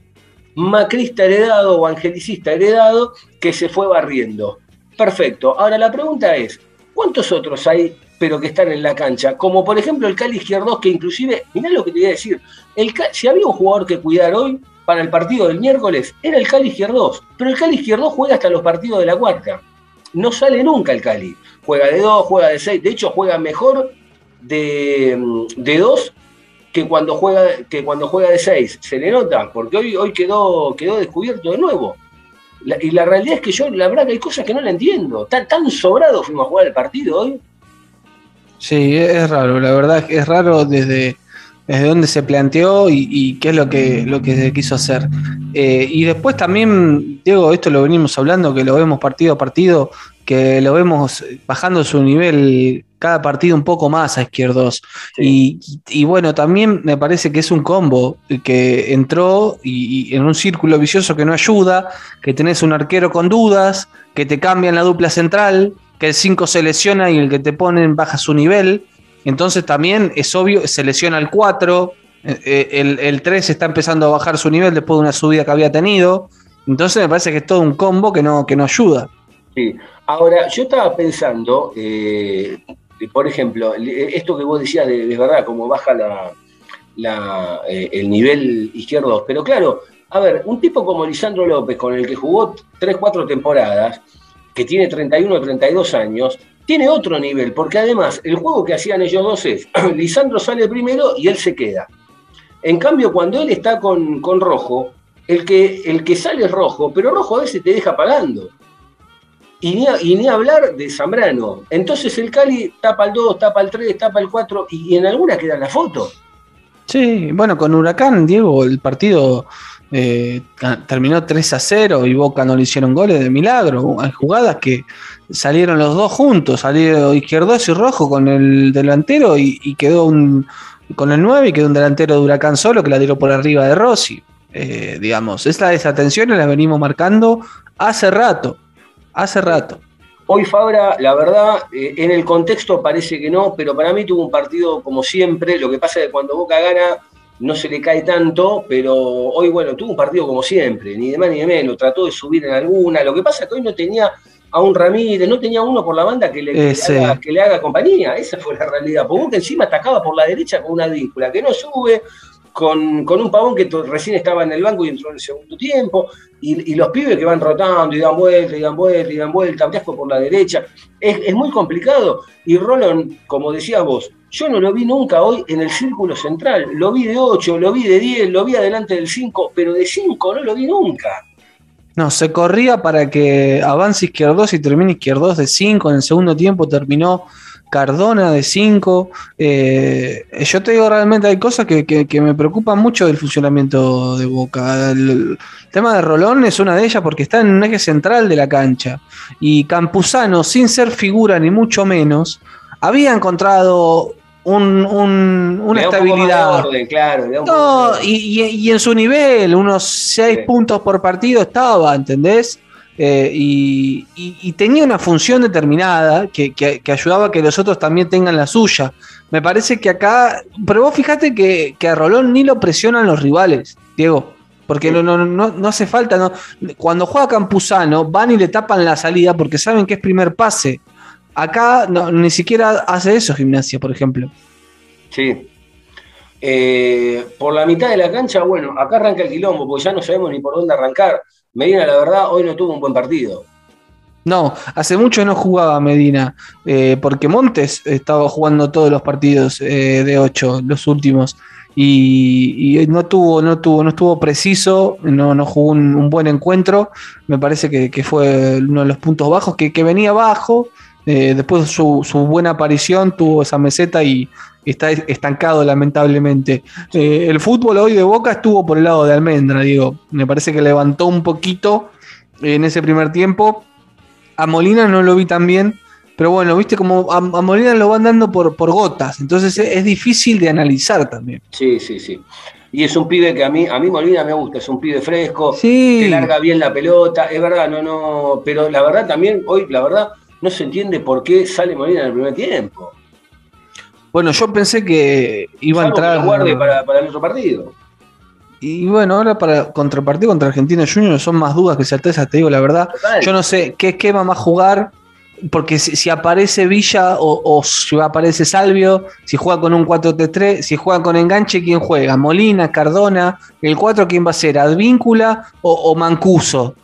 macrista heredado o angelicista heredado que se fue barriendo. Perfecto. Ahora la pregunta es, ¿cuántos otros hay pero que están en la cancha? Como por ejemplo el Cali Izquierdos, que inclusive, mirá lo que te voy a decir, el, si había un jugador que cuidar hoy para el partido del miércoles, era el Cali Izquierdos. Pero el Cali Izquierdos juega hasta los partidos de la cuarta. No sale nunca el Cali. Juega de dos, juega de seis. De hecho, juega mejor de, de dos que cuando juega, que cuando juega de seis. Se le nota, porque hoy, hoy quedó, quedó descubierto de nuevo. Y la realidad es que yo, la verdad que hay cosas que no la entiendo. Tan, tan sobrado fuimos a jugar el partido hoy. Sí, es raro, la verdad es raro desde, desde dónde se planteó y, y qué es lo que, lo que se quiso hacer. Eh, y después también, Diego, esto lo venimos hablando, que lo vemos partido a partido, que lo vemos bajando su nivel cada partido un poco más a izquierdos. Y, y bueno, también me parece que es un combo que entró y, y en un círculo vicioso que no ayuda, que tenés un arquero con dudas, que te cambian la dupla central, que el 5 se lesiona y el que te ponen baja su nivel. Entonces también es obvio, se lesiona el 4, eh, el, el 3 está empezando a bajar su nivel después de una subida que había tenido. Entonces me parece que es todo un combo que no, que no ayuda. Sí. Ahora, yo estaba pensando, eh, por ejemplo, esto que vos decías de, verdad, cómo baja eh, el nivel izquierdo, pero claro, a ver, un tipo como Lisandro López, con el que jugó 3, 4 temporadas, que tiene 31 o 32 años, tiene otro nivel, porque además el juego que hacían ellos dos es, Lisandro sale primero y él se queda. En cambio, cuando él está con, con Rojo, el que, el que sale es Rojo, pero Rojo a veces te deja pagando. Y ni, hablar de Zambrano. Entonces el Cali tapa el 2, tapa el 3, tapa el 4 y, y en alguna queda la foto. Sí, bueno, con Huracán, Diego, el partido eh, terminó 3 a 0 y Boca no le hicieron goles de milagro. Hay jugadas que salieron los dos juntos, salió Izquierdos y Rojo con el delantero y, y, quedó un con el 9 y quedó un delantero de Huracán solo que la tiró por arriba de Rossi. Eh, digamos, esta desatención la venimos marcando hace rato, hace rato. Hoy Fabra, la verdad, eh, en el contexto parece que no, pero para mí tuvo un partido como siempre. Lo que pasa es que cuando Boca gana no se le cae tanto, pero hoy, bueno, tuvo un partido como siempre, ni de más ni de menos. Trató de subir en alguna. Lo que pasa es que hoy no tenía a un Ramírez, no tenía uno por la banda que le, que le, haga, que le haga, compañía. Esa fue la realidad. Porque Boca encima atacaba por la derecha con una víncula que no sube, con, con, un pavón que recién estaba en el banco y entró en el segundo tiempo, y, y, los pibes que van rotando y dan vuelta y dan vuelta y dan vuelta, Briasco por la derecha, es, es, muy complicado. Y Rolón, como decías vos, yo no lo vi nunca hoy en el círculo central, lo vi de 8, lo vi de 10, lo vi adelante del 5, pero de 5 no lo vi nunca. No, se corría para que avance Izquierdos y termine Izquierdos de 5, en el segundo tiempo terminó Cardona de 5. Eh, yo te digo, realmente hay cosas que, que, me preocupan mucho del funcionamiento de Boca. El, el, tema de Rolón es una de ellas porque está en un eje central de la cancha. Y Campuzano, sin ser figura ni mucho menos, había encontrado un, un, una estabilidad. Orden, claro, no, y, y, y, en su nivel, unos 6 sí. puntos por partido estaba, ¿entendés? Eh, y, y, y, tenía una función determinada que, que, que, ayudaba a que los otros también tengan la suya. Me parece que acá, pero vos fíjate que, que a Rolón ni lo presionan los rivales, Diego, porque sí. no, no, no, no, hace falta. No. Cuando juega Campuzano, van y le tapan la salida porque saben que es primer pase. Acá ni siquiera hace eso Gimnasia, por ejemplo. Sí. Eh, por la mitad de la cancha, bueno, acá arranca el quilombo, porque ya no sabemos ni por dónde arrancar. Medina, la verdad, hoy no tuvo un buen partido. No, hace mucho no jugaba Medina, eh, porque Montes estaba jugando todos los partidos eh, de 8, los últimos, y, y, no tuvo, no tuvo, no estuvo preciso, no, no jugó un, un, buen encuentro. Me parece que, que, fue uno de los puntos bajos, que, que venía bajo. Eh, después de su, su, buena aparición tuvo esa meseta y está estancado lamentablemente. Eh, el fútbol hoy de Boca estuvo por el lado de Almendra, digo. Me parece que levantó un poquito en ese primer tiempo. A Molina no lo vi tan bien, pero bueno, viste como a, a Molina lo van dando por, por gotas, entonces es, es, difícil de analizar también. Sí, sí, sí. Y es un pibe que a mí, a mí Molina me gusta, es un pibe fresco, sí. que larga bien la pelota, es verdad, no, no, pero la verdad también, hoy, la verdad, no se entiende por qué sale Molina en el primer tiempo. Bueno, yo pensé que iba a entrar. Que guarde para, para, el otro partido. Y bueno, ahora para contrapartido contra Argentina Junior son más dudas que certezas, te digo la verdad. Total. Yo no sé qué esquema a jugar, porque si, si aparece Villa o, o, si aparece Salvio, si juega con un 4-3-3, si juega con enganche, ¿quién juega? Molina, Cardona, el 4, ¿quién va a ser? ¿Advíncula o, o Mancuso?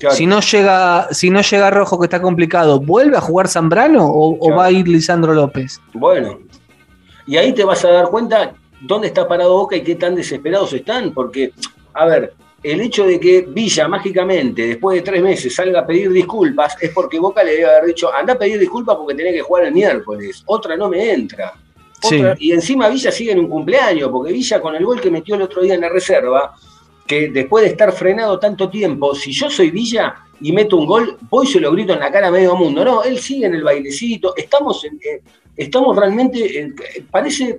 Claro. Si no llega, si no llega Rojo que está complicado, ¿vuelve a jugar Zambrano o, claro. o, va a ir Lisandro López? Bueno, y ahí te vas a dar cuenta dónde está parado Boca y qué tan desesperados están, porque, a ver, el hecho de que Villa mágicamente, después de tres meses, salga a pedir disculpas, es porque Boca le debe haber dicho, anda a pedir disculpas porque tenés que jugar el miércoles, otra no me entra. Sí. Y encima Villa sigue en un cumpleaños, porque Villa con el gol que metió el otro día en la reserva, que después de estar frenado tanto tiempo, si yo soy Villa y meto un gol, voy y se lo grito en la cara a medio mundo. No, él sigue en el bailecito. Estamos, eh, estamos realmente, eh, parece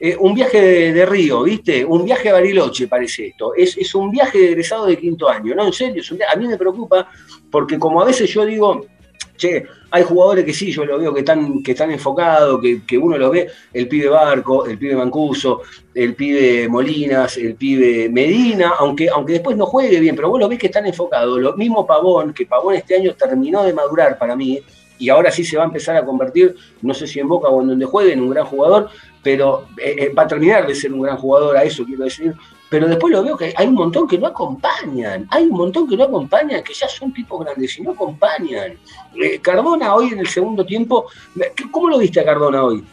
eh, un viaje de, Río, ¿viste? Un viaje a Bariloche parece esto. Es, es un viaje de egresado de quinto año, ¿no? En serio, es un a mí me preocupa porque como a veces yo digo, che, hay jugadores que sí, yo lo veo que están, que están enfocados, que, que uno los ve, el pibe Barco, el pibe Mancuso, el pibe Molinas, el pibe Medina, aunque, aunque después no juegue bien, pero vos lo ves que están enfocados. Lo mismo Pavón, que Pavón este año terminó de madurar para mí, y ahora sí se va a empezar a convertir, no sé si en Boca o en donde juegue, en un gran jugador, pero eh, eh, va a terminar de ser un gran jugador, a eso quiero decir. Pero después lo veo que hay un montón que no acompañan, hay un montón que no acompañan, que ya son tipos grandes y no acompañan. Eh, Cardona hoy en el segundo tiempo, ¿qué- ¿cómo lo viste a Cardona hoy?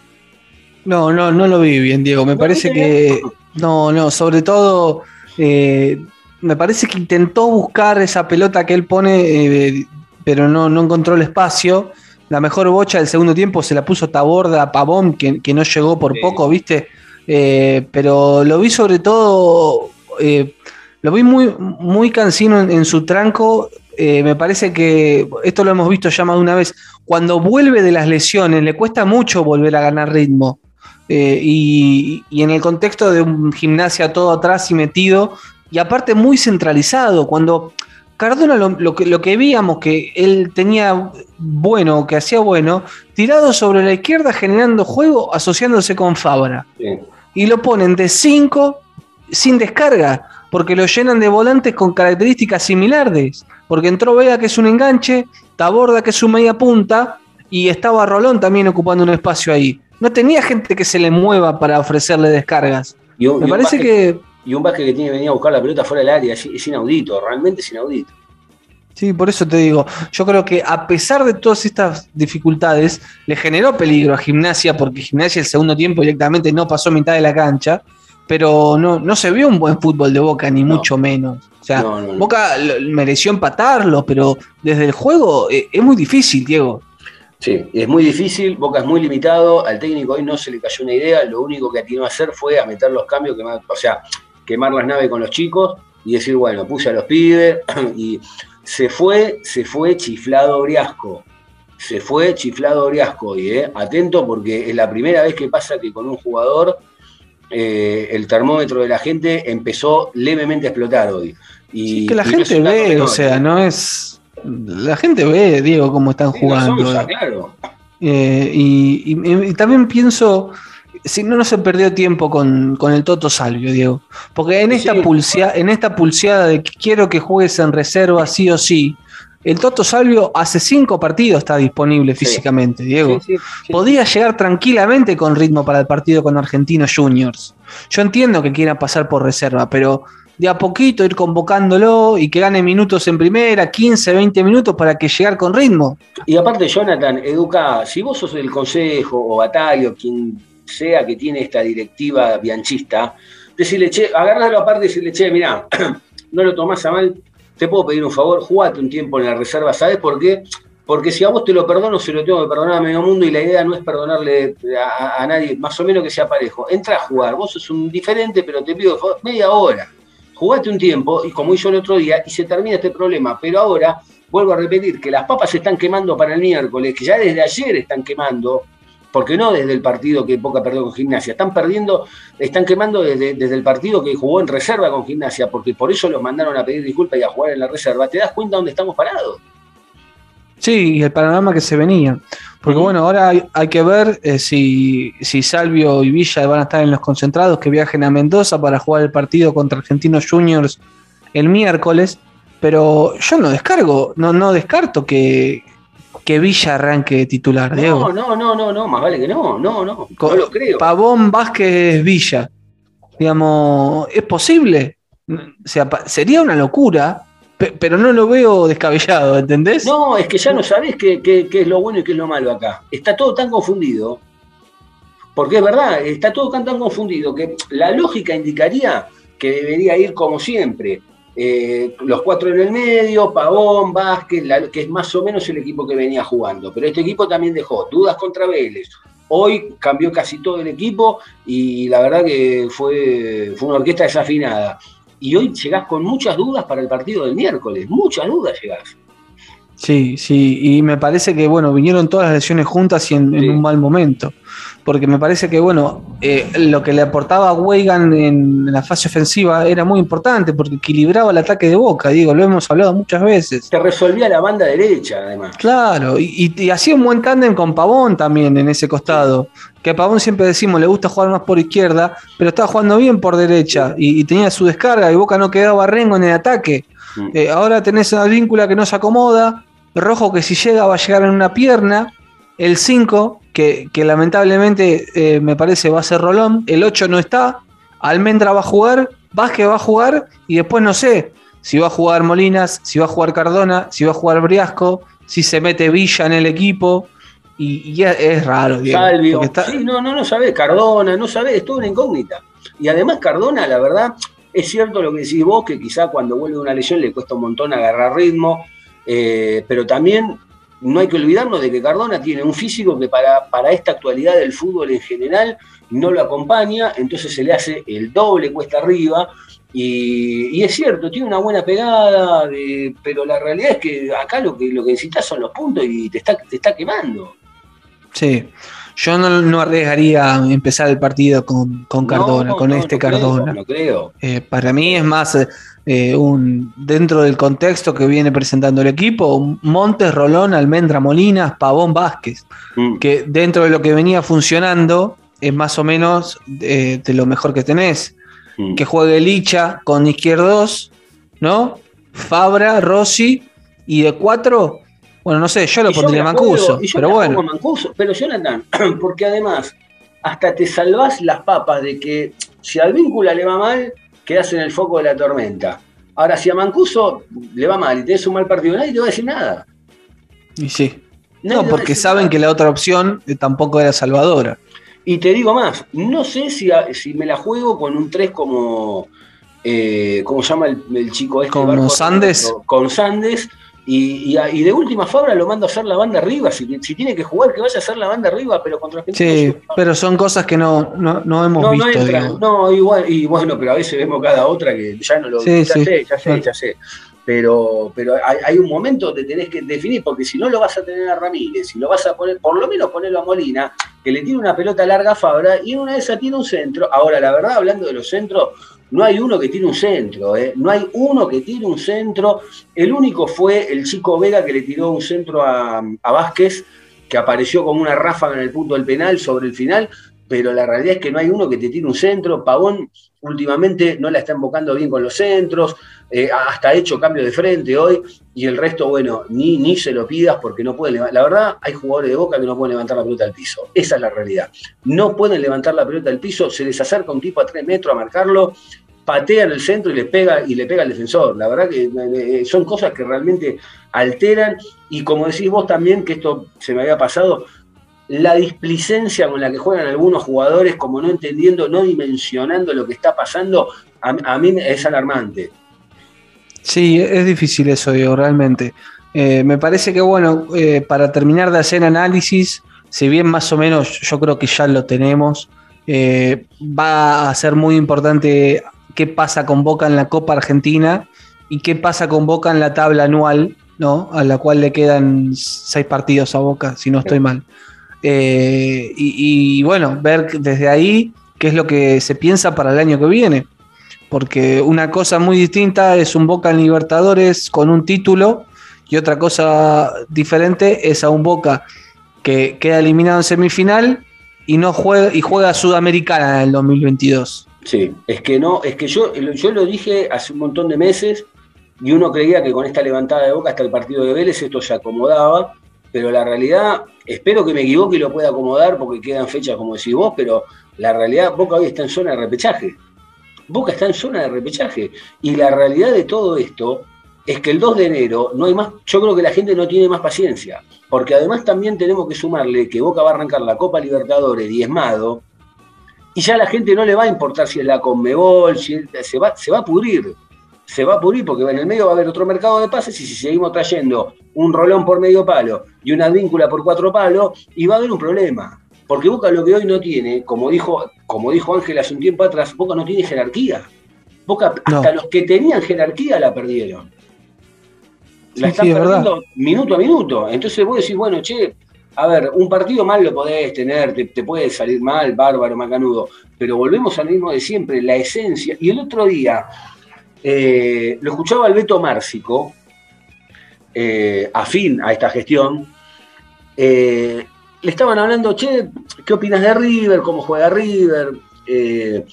No, no, no lo vi bien, Diego. Me ¿No parece que. bien? No, no, sobre todo. eh, me parece que intentó buscar esa pelota que él pone, eh, pero no, no encontró el espacio. La mejor bocha del segundo tiempo se la puso Taborda a Pavón, que, que no llegó por Sí. poco, ¿viste? Eh, pero lo vi sobre todo. eh, lo vi muy, muy cansino en, su tranco. Eh, me parece que esto lo hemos visto ya más de una vez. Cuando vuelve de las lesiones, le cuesta mucho volver a ganar ritmo. Y, en el contexto de un gimnasia todo atrás y metido, y aparte muy centralizado, cuando Cardona lo, lo que, lo que veíamos que él tenía bueno, que hacía bueno, tirado sobre la izquierda generando juego, asociándose con Fabra. Sí. Y lo ponen de 5 sin descarga, porque lo llenan de volantes con características similares. Porque entró Vega, que es un enganche, Taborda, que es su media punta, y estaba Rolón también ocupando un espacio ahí. No tenía gente que se le mueva para ofrecerle descargas. Y un, Me un parece que y un Vázquez que tiene que venir a buscar la pelota fuera del área, es inaudito, realmente es inaudito. Sí, por eso te digo, yo creo que a pesar de todas estas dificultades, le generó peligro a Gimnasia, porque Gimnasia el segundo tiempo directamente no pasó mitad de la cancha, pero no, no se vio un buen fútbol de Boca, ni No. mucho menos. O sea, No, no, no. Boca mereció empatarlo, pero desde el juego eh, es muy difícil, Diego. Sí, es muy difícil, Boca es muy limitado, al técnico hoy no se le cayó una idea, lo único que atinó a hacer fue a meter los cambios, quemar, o sea, quemar las naves con los chicos y decir, bueno, puse a los pibes y se fue, se fue chiflado Briasco. Se fue chiflado Briasco hoy, ¿eh? Atento porque es la primera vez que pasa que con un jugador eh, el termómetro de la gente empezó levemente a explotar hoy. Y, Sí, que la y gente ve, o sea, no es. La gente ve, Diego, cómo están Sí, jugando. Claro. Eh, y, y- y también pienso, si no, no se perdió tiempo con, con el Toto Salvio, Diego. Porque en esta, Sí. pulsea- en esta pulseada de que quiero que juegues en reserva sí o sí, el Toto Salvio hace cinco partidos está disponible físicamente, Diego. Sí, sí, sí. Podía llegar tranquilamente con ritmo para el partido con Argentinos Juniors. Yo entiendo que quiera pasar por reserva, pero de a poquito ir convocándolo y que gane minutos en primera, 15, 20 minutos para que llegar con ritmo. Y aparte, Jonathan, educa, si vos sos del consejo o Batalio, quien sea que tiene esta directiva bianchista, decirle, che, agarrarlo aparte y decirle, che, mirá, no lo tomás a mal, te puedo pedir un favor, jugate un tiempo en la reserva, ¿sabes por qué? Porque si a vos te lo perdono, se lo tengo que perdonar a medio mundo y la idea no es perdonarle a, nadie, más o menos que sea parejo. Entra a jugar, vos sos un diferente, pero te pido media hora. Jugate un tiempo, y como hizo el otro día, y se termina este problema. Pero ahora, vuelvo a repetir, que las papas se están quemando para el miércoles, que ya desde ayer están quemando, porque no desde el partido que Boca perdió con Gimnasia, están perdiendo, están quemando desde, desde el partido que jugó en reserva con Gimnasia, porque por eso los mandaron a pedir disculpas y a jugar en la reserva. ¿Te das cuenta dónde estamos parados? Sí, y el panorama que se venía. Porque bueno, ahora hay, hay que ver eh, si, si Salvio y Villa van a estar en los concentrados que viajen a Mendoza para jugar el partido contra Argentinos Juniors el miércoles. Pero yo no descargo, no, no descarto que, que Villa arranque titular, Diego. No, no, no, no, no, más vale que no, no, no, Co- no lo creo. Pavón, Vázquez, Villa. Digamos, ¿es posible? O sea, sería una locura, pe- pero no lo veo descabellado, ¿entendés? No, es que ya no sabés qué, qué- qué es lo bueno y qué es lo malo acá. Está todo tan confundido. Porque es verdad, está todo tan, tan confundido que la lógica indicaría que debería ir como siempre. Eh, los cuatro en el medio, Pavón, Vázquez, la- que es más o menos el equipo que venía jugando. Pero este equipo también dejó dudas contra Vélez, Hoy cambió casi todo el equipo y la verdad que fue, fue una orquesta desafinada. Y hoy llegás con muchas dudas para el partido del miércoles, muchas dudas llegás. Sí, sí, y me parece que, bueno, vinieron todas las lesiones juntas y en, un mal momento. Porque me parece que, bueno, eh, lo que le aportaba a Weigan en la fase ofensiva era muy importante porque equilibraba el ataque de Boca, digo, lo hemos hablado muchas veces. Te resolvía la banda derecha, además. Claro, y, y- y hacía un buen tándem con Pavón también en ese costado. Que a Pavón siempre decimos le gusta jugar más por izquierda, pero estaba jugando bien por derecha y, y tenía su descarga y Boca no quedaba rengo en el ataque. Mm. Eh, ahora tenés una víncula que no se acomoda, Rojo que si llega va a llegar en una pierna, el 5 que, que lamentablemente eh, me parece va a ser Rolón, el 8 no está, Almendra va a jugar, Vázquez va a jugar y después no sé si va a jugar Molinas, si va a jugar Cardona, si va a jugar Briasco, si se mete Villa en el equipo y, y es, raro. Diego, Salvio. está- Sí, no, no, no sabés. Cardona, no sabés, es toda una incógnita. Y además Cardona, la verdad, es cierto lo que decís vos, que quizá cuando vuelve una lesión le cuesta un montón agarrar ritmo, eh, pero también no hay que olvidarnos de que Cardona tiene un físico que para, para esta actualidad del fútbol en general no lo acompaña, entonces se le hace el doble cuesta arriba. Y, y es cierto, tiene una buena pegada, pero la realidad es que acá lo que, lo que necesitas son los puntos y te está, te está quemando. Sí, yo no, no arriesgaría empezar el partido con, con Cardona, No, con este creo, Cardona. no creo. Eh, para mí es más eh, un dentro del contexto que viene presentando el equipo, Montes, Rolón, Almendra, Molinas, Pavón, Vázquez, Mm. que dentro de lo que venía funcionando es más o menos eh, de lo mejor que tenés. Mm. Que juegue Licha con izquierdos, ¿no? Fabra, Rossi y de cuatro, bueno, no sé, yo lo Y yo pondría la Mancuso, juego- y yo pero bueno. Mancuso. Pero Jonathan, porque además, hasta te salvás las papas de que si al víncula le va mal, quedás en el foco de la tormenta. Ahora, si a Mancuso le va mal y tenés un mal partido, nadie te va a decir nada. Y sí. Nadie No, porque saben nada. que la otra opción eh, tampoco era salvadora. Y te digo más, no sé si, a- si me la juego con un 3 como, eh, ¿cómo se llama el, el chico este? ¿Como Barco Sandes? Con Sandes. Y, y y de última Fabra lo mando a hacer la banda arriba. Si, si tiene que jugar, que vaya a hacer la banda arriba, pero contra Argentina. Sí, pero son cosas que no, no, no hemos no, visto. no. No, igual, y bueno, pero a veces vemos cada otra que ya no lo Sí, ya sí. sé, ya sé, ya sé. Pero, pero hay, hay un momento que tenés que definir, porque si no lo vas a tener a Ramírez, si lo vas a poner, por lo menos ponerlo a Molina, que le tiene una pelota larga a Fabra, y una de esas tiene un centro. Ahora, la verdad, hablando de los centros, no hay uno que tiene un centro, ¿eh? no hay uno que tiene un centro. El único fue el chico Vega que le tiró un centro a, a Vázquez, que apareció como una ráfaga en el punto del penal sobre el final, pero la realidad es que no hay uno que te tire un centro. Pavón últimamente no la está invocando bien con los centros, eh, hasta ha hecho cambio de frente hoy, y el resto, bueno, ni, ni se lo pidas porque no pueden levantar. La verdad, hay jugadores de boca que no pueden levantar la pelota al piso. Esa es la realidad. No pueden levantar la pelota al piso, se les acerca un tipo a tres metros a marcarlo, patea en el centro y le pega y le pega al defensor. La verdad que eh, son cosas que realmente alteran y como decís vos también, que esto se me había pasado, la displicencia con la que juegan algunos jugadores, como no entendiendo, no dimensionando lo que está pasando, a, a mí es alarmante. Sí, es difícil eso, Diego, realmente. Eh, me parece que, bueno, eh, para terminar de hacer análisis, si bien más o menos yo creo que ya lo tenemos, eh, va a ser muy importante qué pasa con Boca en la Copa Argentina y qué pasa con Boca en la tabla anual, ¿no? A la cual le quedan seis partidos a Boca, si no estoy mal. Eh, y, bueno, ver desde ahí qué es lo que se piensa para el año que viene. Porque una cosa muy distinta es un Boca en Libertadores con un título y otra cosa diferente es a un Boca que queda eliminado en semifinal y no juega y juega Sudamericana en el 2022. Sí, es que no, es que yo, yo lo dije hace un montón de meses y uno creía que con esta levantada de boca hasta el partido de Vélez esto se acomodaba, pero la realidad, espero que me equivoque y lo pueda acomodar porque quedan fechas como decís vos, pero la realidad, Boca hoy está en zona de repechaje. Boca está en zona de repechaje. Y la realidad de todo esto es que el 2 de enero no hay más, yo creo que la gente no tiene más paciencia, porque además también tenemos que sumarle que Boca va a arrancar la Copa Libertadores diezmado, y ya la gente no le va a importar si es la Conmebol, si se, va, se va a pudrir, se va a pudrir porque en el medio va a haber otro mercado de pases y si seguimos trayendo un rolón por medio palo y una víncula por cuatro palos, y va a haber un problema. Porque Boca lo que hoy no tiene, como dijo, como dijo Ángel hace un tiempo atrás, Boca no tiene jerarquía. Boca, No. hasta los que tenían jerarquía la perdieron. La Sí, están sí, es verdad. perdiendo minuto a minuto. Entonces vos decís, bueno, che, a ver, un partido mal lo podés tener, te, te puede salir mal, bárbaro, macanudo, pero volvemos al mismo de siempre, la esencia. Y el otro día, eh, lo escuchaba al Beto Márcico, eh, afín a esta gestión, eh, le estaban hablando, che, ¿qué opinas de River? ¿Cómo juega River? Eh,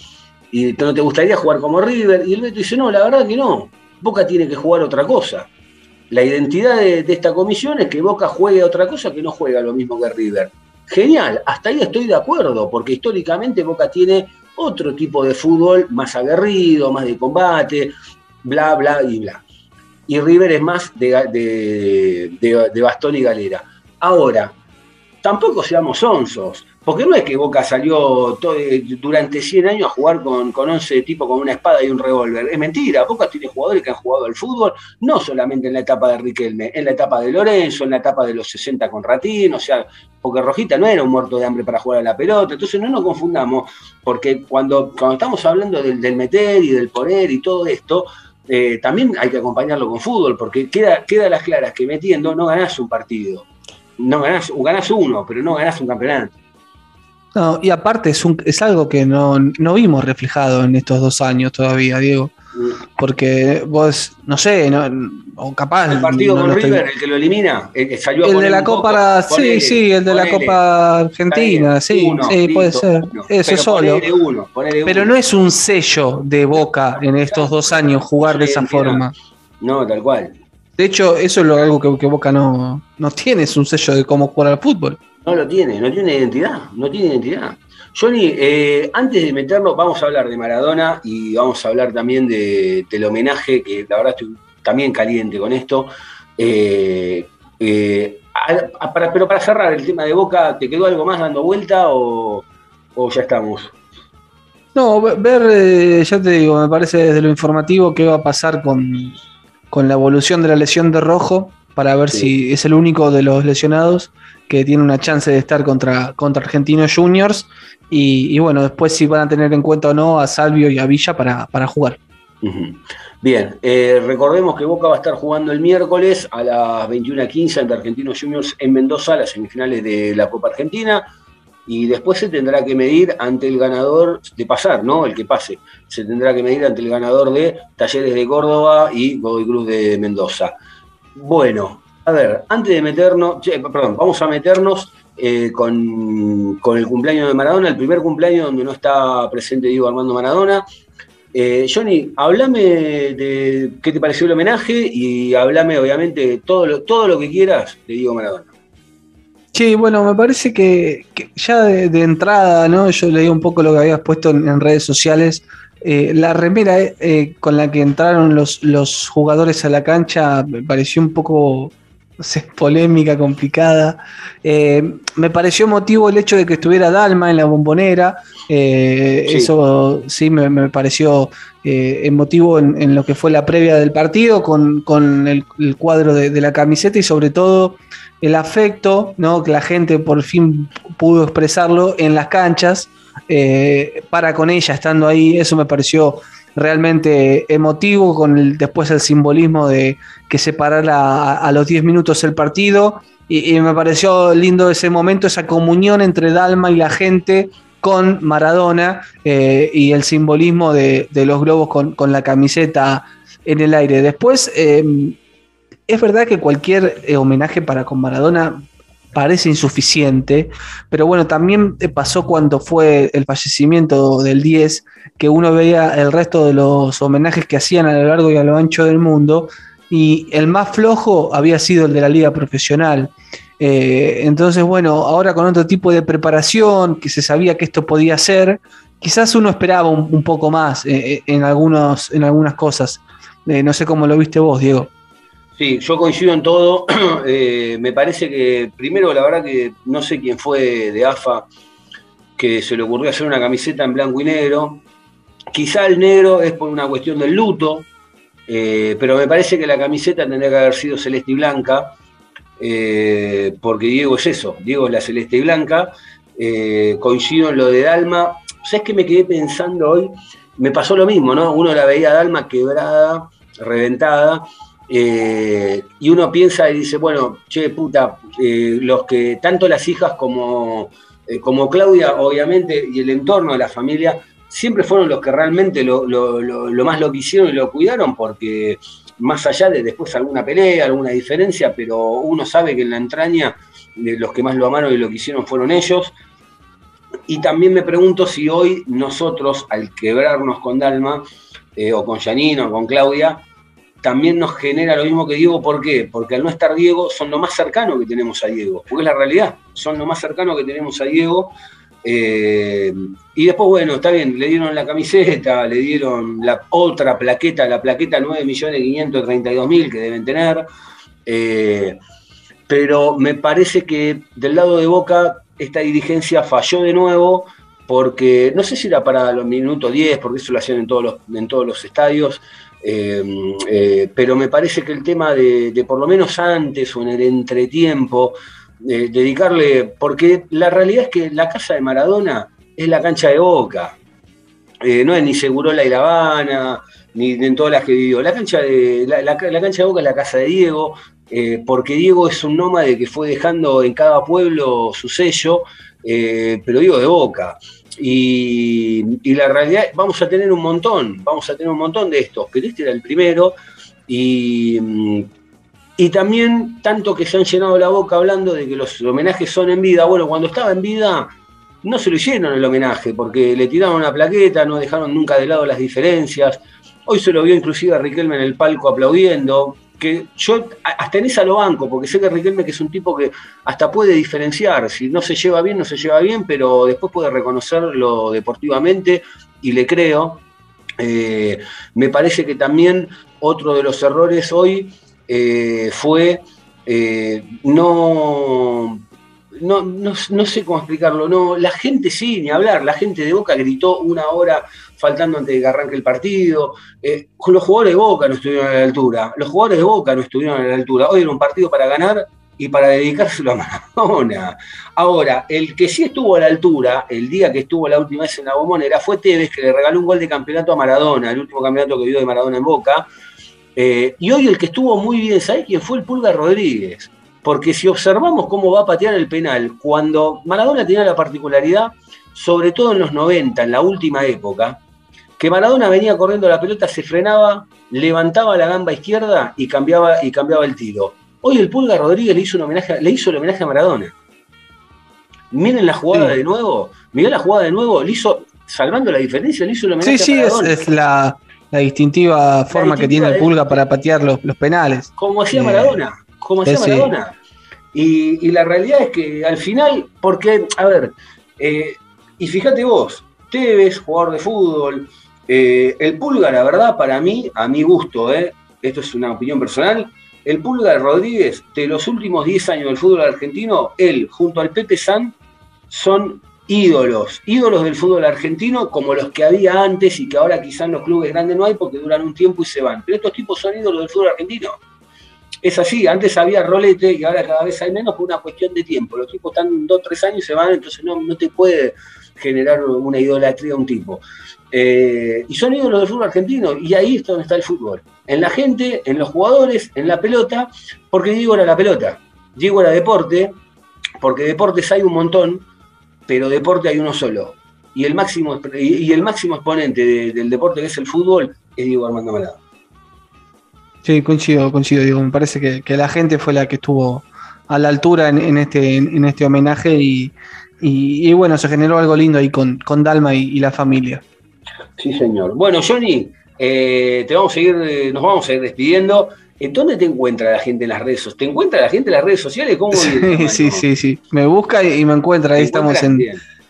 ¿Y no te gustaría jugar como River? Y el Beto dice, no, la verdad que no. Boca tiene que jugar otra cosa. La identidad de, de esta comisión es que Boca juegue otra cosa que no juega lo mismo que River. Genial, hasta ahí estoy de acuerdo, porque históricamente Boca tiene otro tipo de fútbol más aguerrido, más de combate, bla, bla y bla. Y River es más de, de bastón y galera. Ahora, tampoco seamos onzos, porque no es que Boca salió eh, durante 100 años a jugar con, con 11 tipos con una espada y un revólver. Es mentira, Boca tiene jugadores que han jugado al fútbol, no solamente en la etapa de Riquelme, en la etapa de Lorenzo, en la etapa de los 60 con Ratín, o sea, porque Rojita no era un muerto de hambre para jugar a la pelota, entonces no nos confundamos, porque cuando, cuando estamos hablando del, meter y del poner y todo esto, eh, también hay que acompañarlo con fútbol, porque queda, queda las claras que metiendo no ganás un partido. No ganás, ganás uno, pero no ganás un campeonato. No, y aparte es, un, es algo que no, no vimos reflejado en estos dos años todavía, Diego. Porque vos, no sé, no, o capaz. El partido con estoy- River, el que lo elimina, el que salió a El de la Copa, sí, ponele, sí, el de la. Copa Argentina, sí, uno, sí, puede ser. uno. Eso Pero solo. uno, Pero no es un sello de Boca en estos dos años jugar de esa forma. No, tal cual. De hecho, eso es lo, algo que, que Boca no, no tiene, es un sello de cómo jugar al fútbol. No lo tiene, no tiene identidad, no tiene identidad. Johnny, eh, antes de meternos, vamos a hablar de Maradona y vamos a hablar también de- del homenaje, que la verdad estoy también caliente con esto. Eh, eh, pero para cerrar el tema de Boca, ¿te quedó algo más dando vuelta o, o ya estamos? No, ve- ver, ya te digo, me parece desde lo informativo qué va a pasar con, con la evolución de la lesión de Rojo, para ver Sí. si es el único de los lesionados que tiene una chance de estar contra, contra Argentinos Juniors. Y, y bueno, después si van a tener en cuenta o no a Salvio y a Villa para, para jugar. Bien, eh, recordemos que Boca va a estar jugando el miércoles a las 21.15 ante Argentinos Juniors en Mendoza, las semifinales de la Copa Argentina, y después se tendrá que medir ante el ganador de pasar, ¿no? El que pase. Se tendrá que medir ante el ganador de Talleres de Córdoba y Godoy Cruz de Mendoza. Bueno, a ver, antes de meternos, perdón, vamos a meternos eh, con, con el cumpleaños de Maradona, el primer cumpleaños donde no está presente Diego Armando Maradona. Eh, Johnny, hablame de qué te pareció el homenaje y hablame, obviamente, todo todo lo que quieras de Diego Maradona. Sí, bueno, me parece que, que ya de, de entrada, ¿no? Yo leí un poco lo que habías puesto en, en redes sociales. Eh, la remera eh, con la que entraron los, los jugadores a la cancha me pareció un poco no sé, polémica, complicada. Eh, me pareció motivo el hecho de que estuviera Dalma en la bombonera. Eh, Sí. Eso sí me, me pareció eh, emotivo en, en lo que fue la previa del partido, con, con el, el cuadro de, de la camiseta y sobre todo el afecto, ¿no? que la gente por fin pudo expresarlo en las canchas, eh, para con ella estando ahí, eso me pareció realmente emotivo, con después el simbolismo de que separara a, a los 10 minutos el partido, y, y me pareció lindo ese momento, esa comunión entre Dalma y la gente con Maradona eh, y el simbolismo de, de los globos con, con la camiseta en el aire. Después, eh, es verdad que cualquier eh, homenaje para con Maradona parece insuficiente, pero bueno, también pasó cuando fue el fallecimiento del 10, que uno veía el resto de los homenajes que hacían a lo largo y a lo ancho del mundo, y el más flojo había sido el de la liga profesional. Eh, entonces, bueno, ahora con otro tipo de preparación, que se sabía que esto podía ser, quizás uno esperaba un, poco más eh, en, algunos, en algunas cosas. No sé cómo lo viste vos, Diego. Sí, yo coincido en todo. Eh, me parece que, primero, la verdad que no sé quién fue de AFA que se le ocurrió hacer una camiseta en blanco y negro. Quizá el negro es por una cuestión del luto, eh, pero me parece que la camiseta tendría que haber sido celeste y blanca, eh, porque Diego es eso, Diego es la celeste y blanca. coincido en lo de Dalma. ¿Sabes qué me quedé pensando hoy? Me pasó lo mismo, ¿no? Uno la veía a Dalma quebrada, reventada, eh, y uno piensa y dice, bueno, che, puta, eh, los que, tanto las hijas como, eh, como Claudia, obviamente, y el entorno de la familia, siempre fueron los que realmente lo, más lo quisieron y lo cuidaron, porque más allá de después alguna pelea, alguna diferencia, pero uno sabe que en la entraña de los que más lo amaron y lo quisieron fueron ellos. Y también me pregunto si hoy nosotros, al quebrarnos con Dalma, o con Janino, o con Claudia, también nos genera lo mismo que Diego. ¿Por qué? Porque al no estar Diego, son lo más cercano que tenemos a Diego. Porque es la realidad, son lo más cercano que tenemos a Diego. Eh, y después, bueno, está bien, le dieron la camiseta, le dieron la otra plaqueta, la plaqueta 9.532.000 que deben tener. Eh, pero me parece que del lado de Boca esta dirigencia falló de nuevo porque no sé si era para los minutos 10, porque eso lo hacían en todos los, en todos los estadios, eh, eh, pero me parece que el tema de, por lo menos antes o en el entretiempo, dedicarle, porque la realidad es que la casa de Maradona es la cancha de Boca, Eh, no es ni Segurola y La Habana, ni en todas las que vivió. La cancha de, la, la- cancha de Boca es la casa de Diego, eh, porque Diego es un nómade que fue dejando en cada pueblo su sello, pero Diego de Boca. Y, la realidad, vamos a tener un montón, vamos a tener un montón de estos, pero este era el primero. Y, y también, tanto que se han llenado la boca hablando de que los homenajes son en vida. Bueno, cuando estaba en vida, no se lo hicieron el homenaje, porque le tiraron una plaqueta, no dejaron nunca de lado las diferencias. Hoy se lo vio inclusive a Riquelme en el palco aplaudiendo, que yo hasta en esa lo banco, porque sé que Riquelme que es un tipo que hasta puede diferenciar, si no se lleva bien, no se lleva bien, pero después puede reconocerlo deportivamente y le creo. Eh, me parece que también otro de los errores hoy eh, fue eh, no, no, no, no sé cómo explicarlo, no, la gente sí, ni hablar, la gente de Boca gritó una hora faltando antes de que arranque el partido, eh, los jugadores de Boca no estuvieron a la altura, los jugadores de Boca no estuvieron a la altura, hoy era un partido para ganar y para dedicárselo a Maradona. Ahora, el que sí estuvo a la altura, el día que estuvo la última vez en la bombonera, fue Tevez, que le regaló un gol de campeonato a Maradona, el último campeonato que vio de Maradona en Boca, eh, y hoy el que estuvo muy bien, ¿sabés quién fue? El Pulga Rodríguez. Porque si observamos cómo va a patear el penal, cuando Maradona tenía la particularidad, sobre todo en los 90, en la última época, que Maradona venía corriendo la pelota, se frenaba, levantaba la gamba izquierda y cambiaba, y cambiaba el tiro. Hoy el Pulga Rodríguez le hizo, un homenaje, le hizo el homenaje a Maradona. Miren la jugada Sí. de nuevo, mirá la jugada de nuevo, le hizo, salvando la diferencia, le hizo el homenaje Sí, sí, a es, Maradona. es la, la distintiva forma que distintiva tiene el de- Pulga para patear los, los penales. como hacía Eh, Maradona, como hacía sí, sí. Maradona. Y, y la realidad es que al final, porque, a ver, eh, y fíjate vos, Tevez, jugador de fútbol, eh, el Pulga, la verdad, para mí, a mi gusto, eh, esto es una opinión personal, el Pulga Rodríguez, de los últimos 10 años del fútbol argentino, él, junto al Pepe San, son ídolos, ídolos del fútbol argentino como los que había antes y que ahora quizás en los clubes grandes no hay porque duran un tiempo y se van. Pero estos tipos son ídolos del fútbol argentino. Es así, antes había rolete y ahora cada vez hay menos por una cuestión de tiempo. Los tipos están dos, tres años y se van, entonces no, no te puede generar una idolatría a un tipo. Eh, y son ídolos del fútbol argentino, y ahí es donde está el fútbol. En la gente, en los jugadores, en la pelota, porque Diego era la pelota. Diego era deporte, porque deportes hay un montón, pero deporte hay uno solo. Y el máximo, y, el máximo exponente de- del deporte que es el fútbol es Diego Armando Maradona. Sí, coincido, coincido, digo, me parece que, que la gente fue la que estuvo a la altura en, este, en este homenaje y, y- bueno, se generó algo lindo ahí con, con Dalma y la familia. Sí, señor. Bueno, Johnny, eh, te vamos a seguir, eh, nos vamos a ir despidiendo. ¿En dónde te encuentra la gente en las redes sociales? ¿Te encuentra la gente en las redes sociales? ¿Cómo Sí, sí, sí, sí. Me busca y, me encuentra, ahí ¿Te estamos en,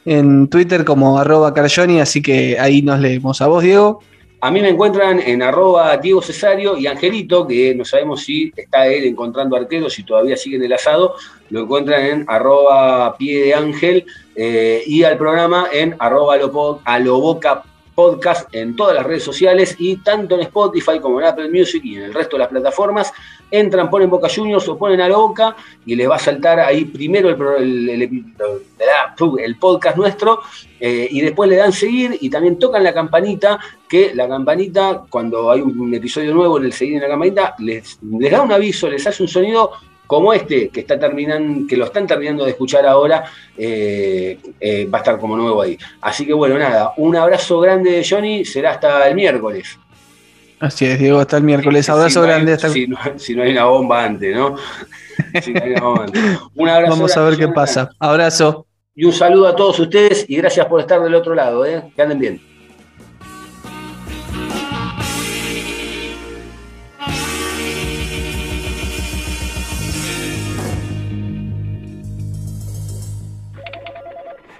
en Twitter como arroba Carjoni, así que ahí nos leemos. A vos, Diego. A mí me encuentran en arroba Diego Cesario y Angelito, que no sabemos si está él encontrando arqueros, si todavía sigue en el asado, lo encuentran en arroba pie de ángel eh, y al programa en arroba alopo- aloboca podcast en todas las redes sociales y tanto en Spotify como en Apple Music y en el resto de las plataformas. Entran, ponen Boca Juniors o ponen a la Boca y les va a saltar ahí primero el, pro- el- podcast nuestro eh, y después le dan seguir y también tocan la campanita, que la campanita, cuando hay un episodio nuevo en el seguir en la campanita, les da un aviso, les hace un sonido como este que está terminando, que lo están terminando de escuchar ahora, eh, eh, va a estar como nuevo ahí. Así que bueno, nada, un abrazo grande de Johnny, será hasta el miércoles. Así es, Diego, hasta el miércoles. Si Abrazo no hay- grande. Hasta... si, no, si no hay una bomba antes, ¿no? Si no hay una bomba antes. Un abrazo Vamos a ver qué pasa. Abrazo. Y un saludo a todos ustedes y gracias por estar del otro lado, ¿eh? que anden bien.